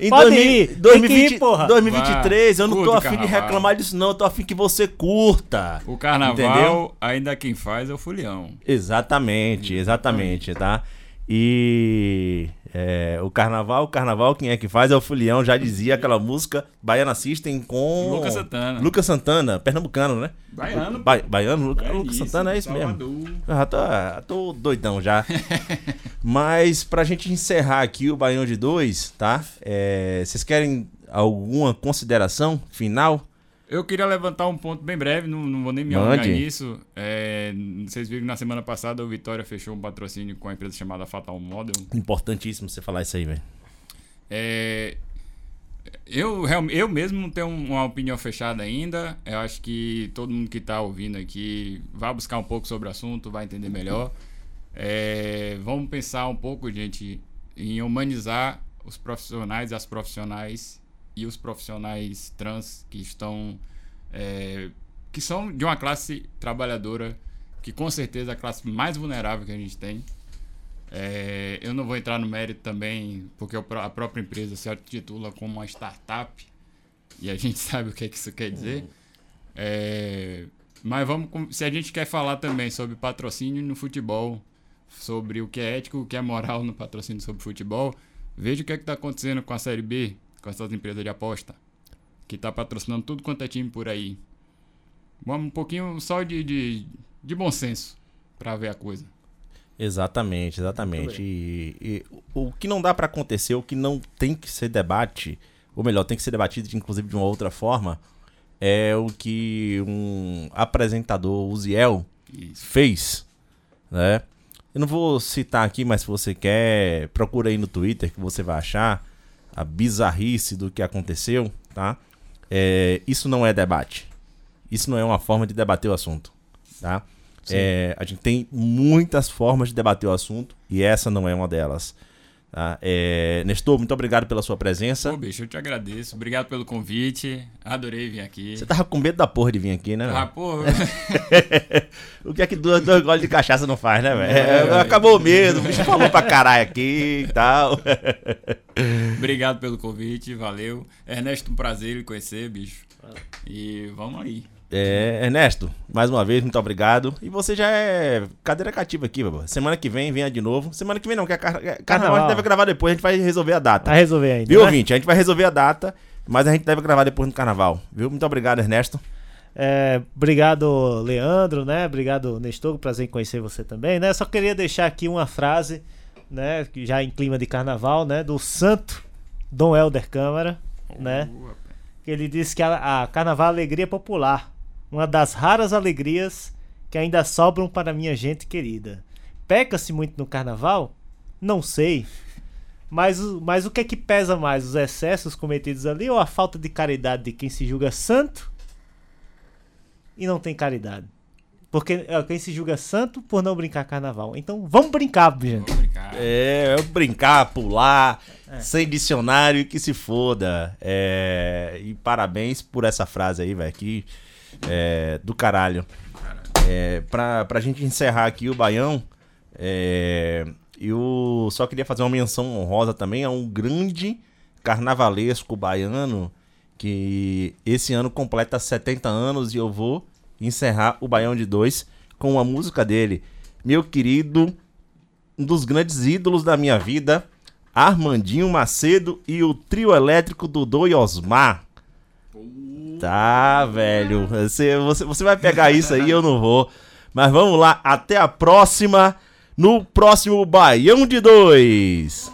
Em Pode 2000 ir, tem que 2020 ir, porra. 2023, eu não tô afim de reclamar disso, não. Eu tô afim que você curta. O carnaval, Entendeu? ainda quem faz é o Fulião. Exatamente, exatamente, tá? E é, o carnaval, o carnaval, quem é que faz é o Fulião, já dizia aquela música Baiana System com Lucas Santana. Lucas Santana, pernambucano, né? Baiano. Ba baiano, Lucas, É Lucas isso, Santana, é isso mesmo. Salvador. Eu já tô, tô doidão já. Mas pra gente encerrar aqui o Baião de Dois, tá? É, vocês querem alguma consideração final? Eu queria levantar um ponto bem breve, não, não vou nem me alongar nisso. É, vocês viram que na semana passada o Vitória fechou um patrocínio com a empresa chamada Fatal Model. Importantíssimo você falar isso aí, velho. É, eu, eu mesmo não tenho uma opinião fechada ainda. Eu acho que todo mundo que está ouvindo aqui vai buscar um pouco sobre o assunto, vai entender melhor. É, vamos pensar um pouco, gente, em humanizar os profissionais e as profissionais e os profissionais trans que estão é, que são de uma classe trabalhadora que com certeza é a classe mais vulnerável que a gente tem. É, eu não vou entrar no mérito também, porque a própria empresa se titula como uma startup e a gente sabe o que, é que isso quer dizer. É, mas vamos, se a gente quer falar também sobre patrocínio no futebol, sobre o que é ético, o que é moral no patrocínio sobre futebol, veja o que é está acontecendo com a Série B, com essas empresas de aposta, que está patrocinando tudo quanto é time por aí. Vamos um pouquinho só de, de, de bom senso para ver a coisa. Exatamente, exatamente. E, e o que não dá pra acontecer, o que não tem que ser debate, ou melhor, tem que ser debatido inclusive de uma outra forma, é o que um apresentador, o Ziel, fez, né? Eu não vou citar aqui, mas se você quer, procura aí no Twitter que você vai achar a bizarrice do que aconteceu, tá? É, isso não é debate. Isso não é uma forma de debater o assunto, tá? É, a gente tem muitas formas de debater o assunto e essa não é uma delas. Tá? É, Nestor, muito obrigado pela sua presença. Pô, bicho, eu te agradeço. Obrigado pelo convite. Adorei vir aqui. Você tava com medo da porra de vir aqui, né? Ah, pô. o que é que dois, dois goles de cachaça não faz, né, velho? É, É, acabou o medo, o bicho falou pra caralho aqui e tal. Obrigado pelo convite, valeu. Ernesto, um prazer lhe conhecer, bicho. E vamos aí. É, Ernesto, mais uma vez, muito obrigado. E você já é cadeira cativa aqui, baba. Semana que vem, venha de novo. Semana que vem não, que é car- é- carnaval, a gente deve gravar depois, a gente vai resolver a data. Vai resolver ainda, Viu, né? ouvinte? A gente vai resolver a data, mas a gente deve gravar depois no carnaval. Viu? Muito obrigado, Ernesto. É, obrigado, Leandro, né? Obrigado, Nestor. Prazer em conhecer você também, né? Só queria deixar aqui uma frase, né? Já em clima de carnaval, né? Do santo Dom Helder Câmara, né? Que ele disse que a, a carnaval é alegria popular. Uma das raras alegrias que ainda sobram para minha gente querida. Peca-se muito no carnaval? Não sei. Mas, o- mas o que é que pesa mais? Os excessos cometidos ali ou a falta de caridade de quem se julga santo e não tem caridade. Porque é, quem se julga santo por não brincar carnaval. Então vamos brincar, gente. É, eu brincar, pular, É. sem dicionário, que se foda. É, e parabéns por essa frase aí, velho, que é, do caralho. É, pra, pra gente encerrar aqui o Baião, é, eu só queria fazer uma menção honrosa também a um grande carnavalesco baiano que esse ano completa 70 anos e eu vou encerrar o Baião de Dois com uma música dele. Meu querido um dos grandes ídolos da minha vida, Armandinho Macedo e o trio elétrico Dodô e Osmar. Tá, velho. Você, você, você vai pegar isso aí, eu não vou. Mas vamos lá, até a próxima. No próximo Baião de Dois.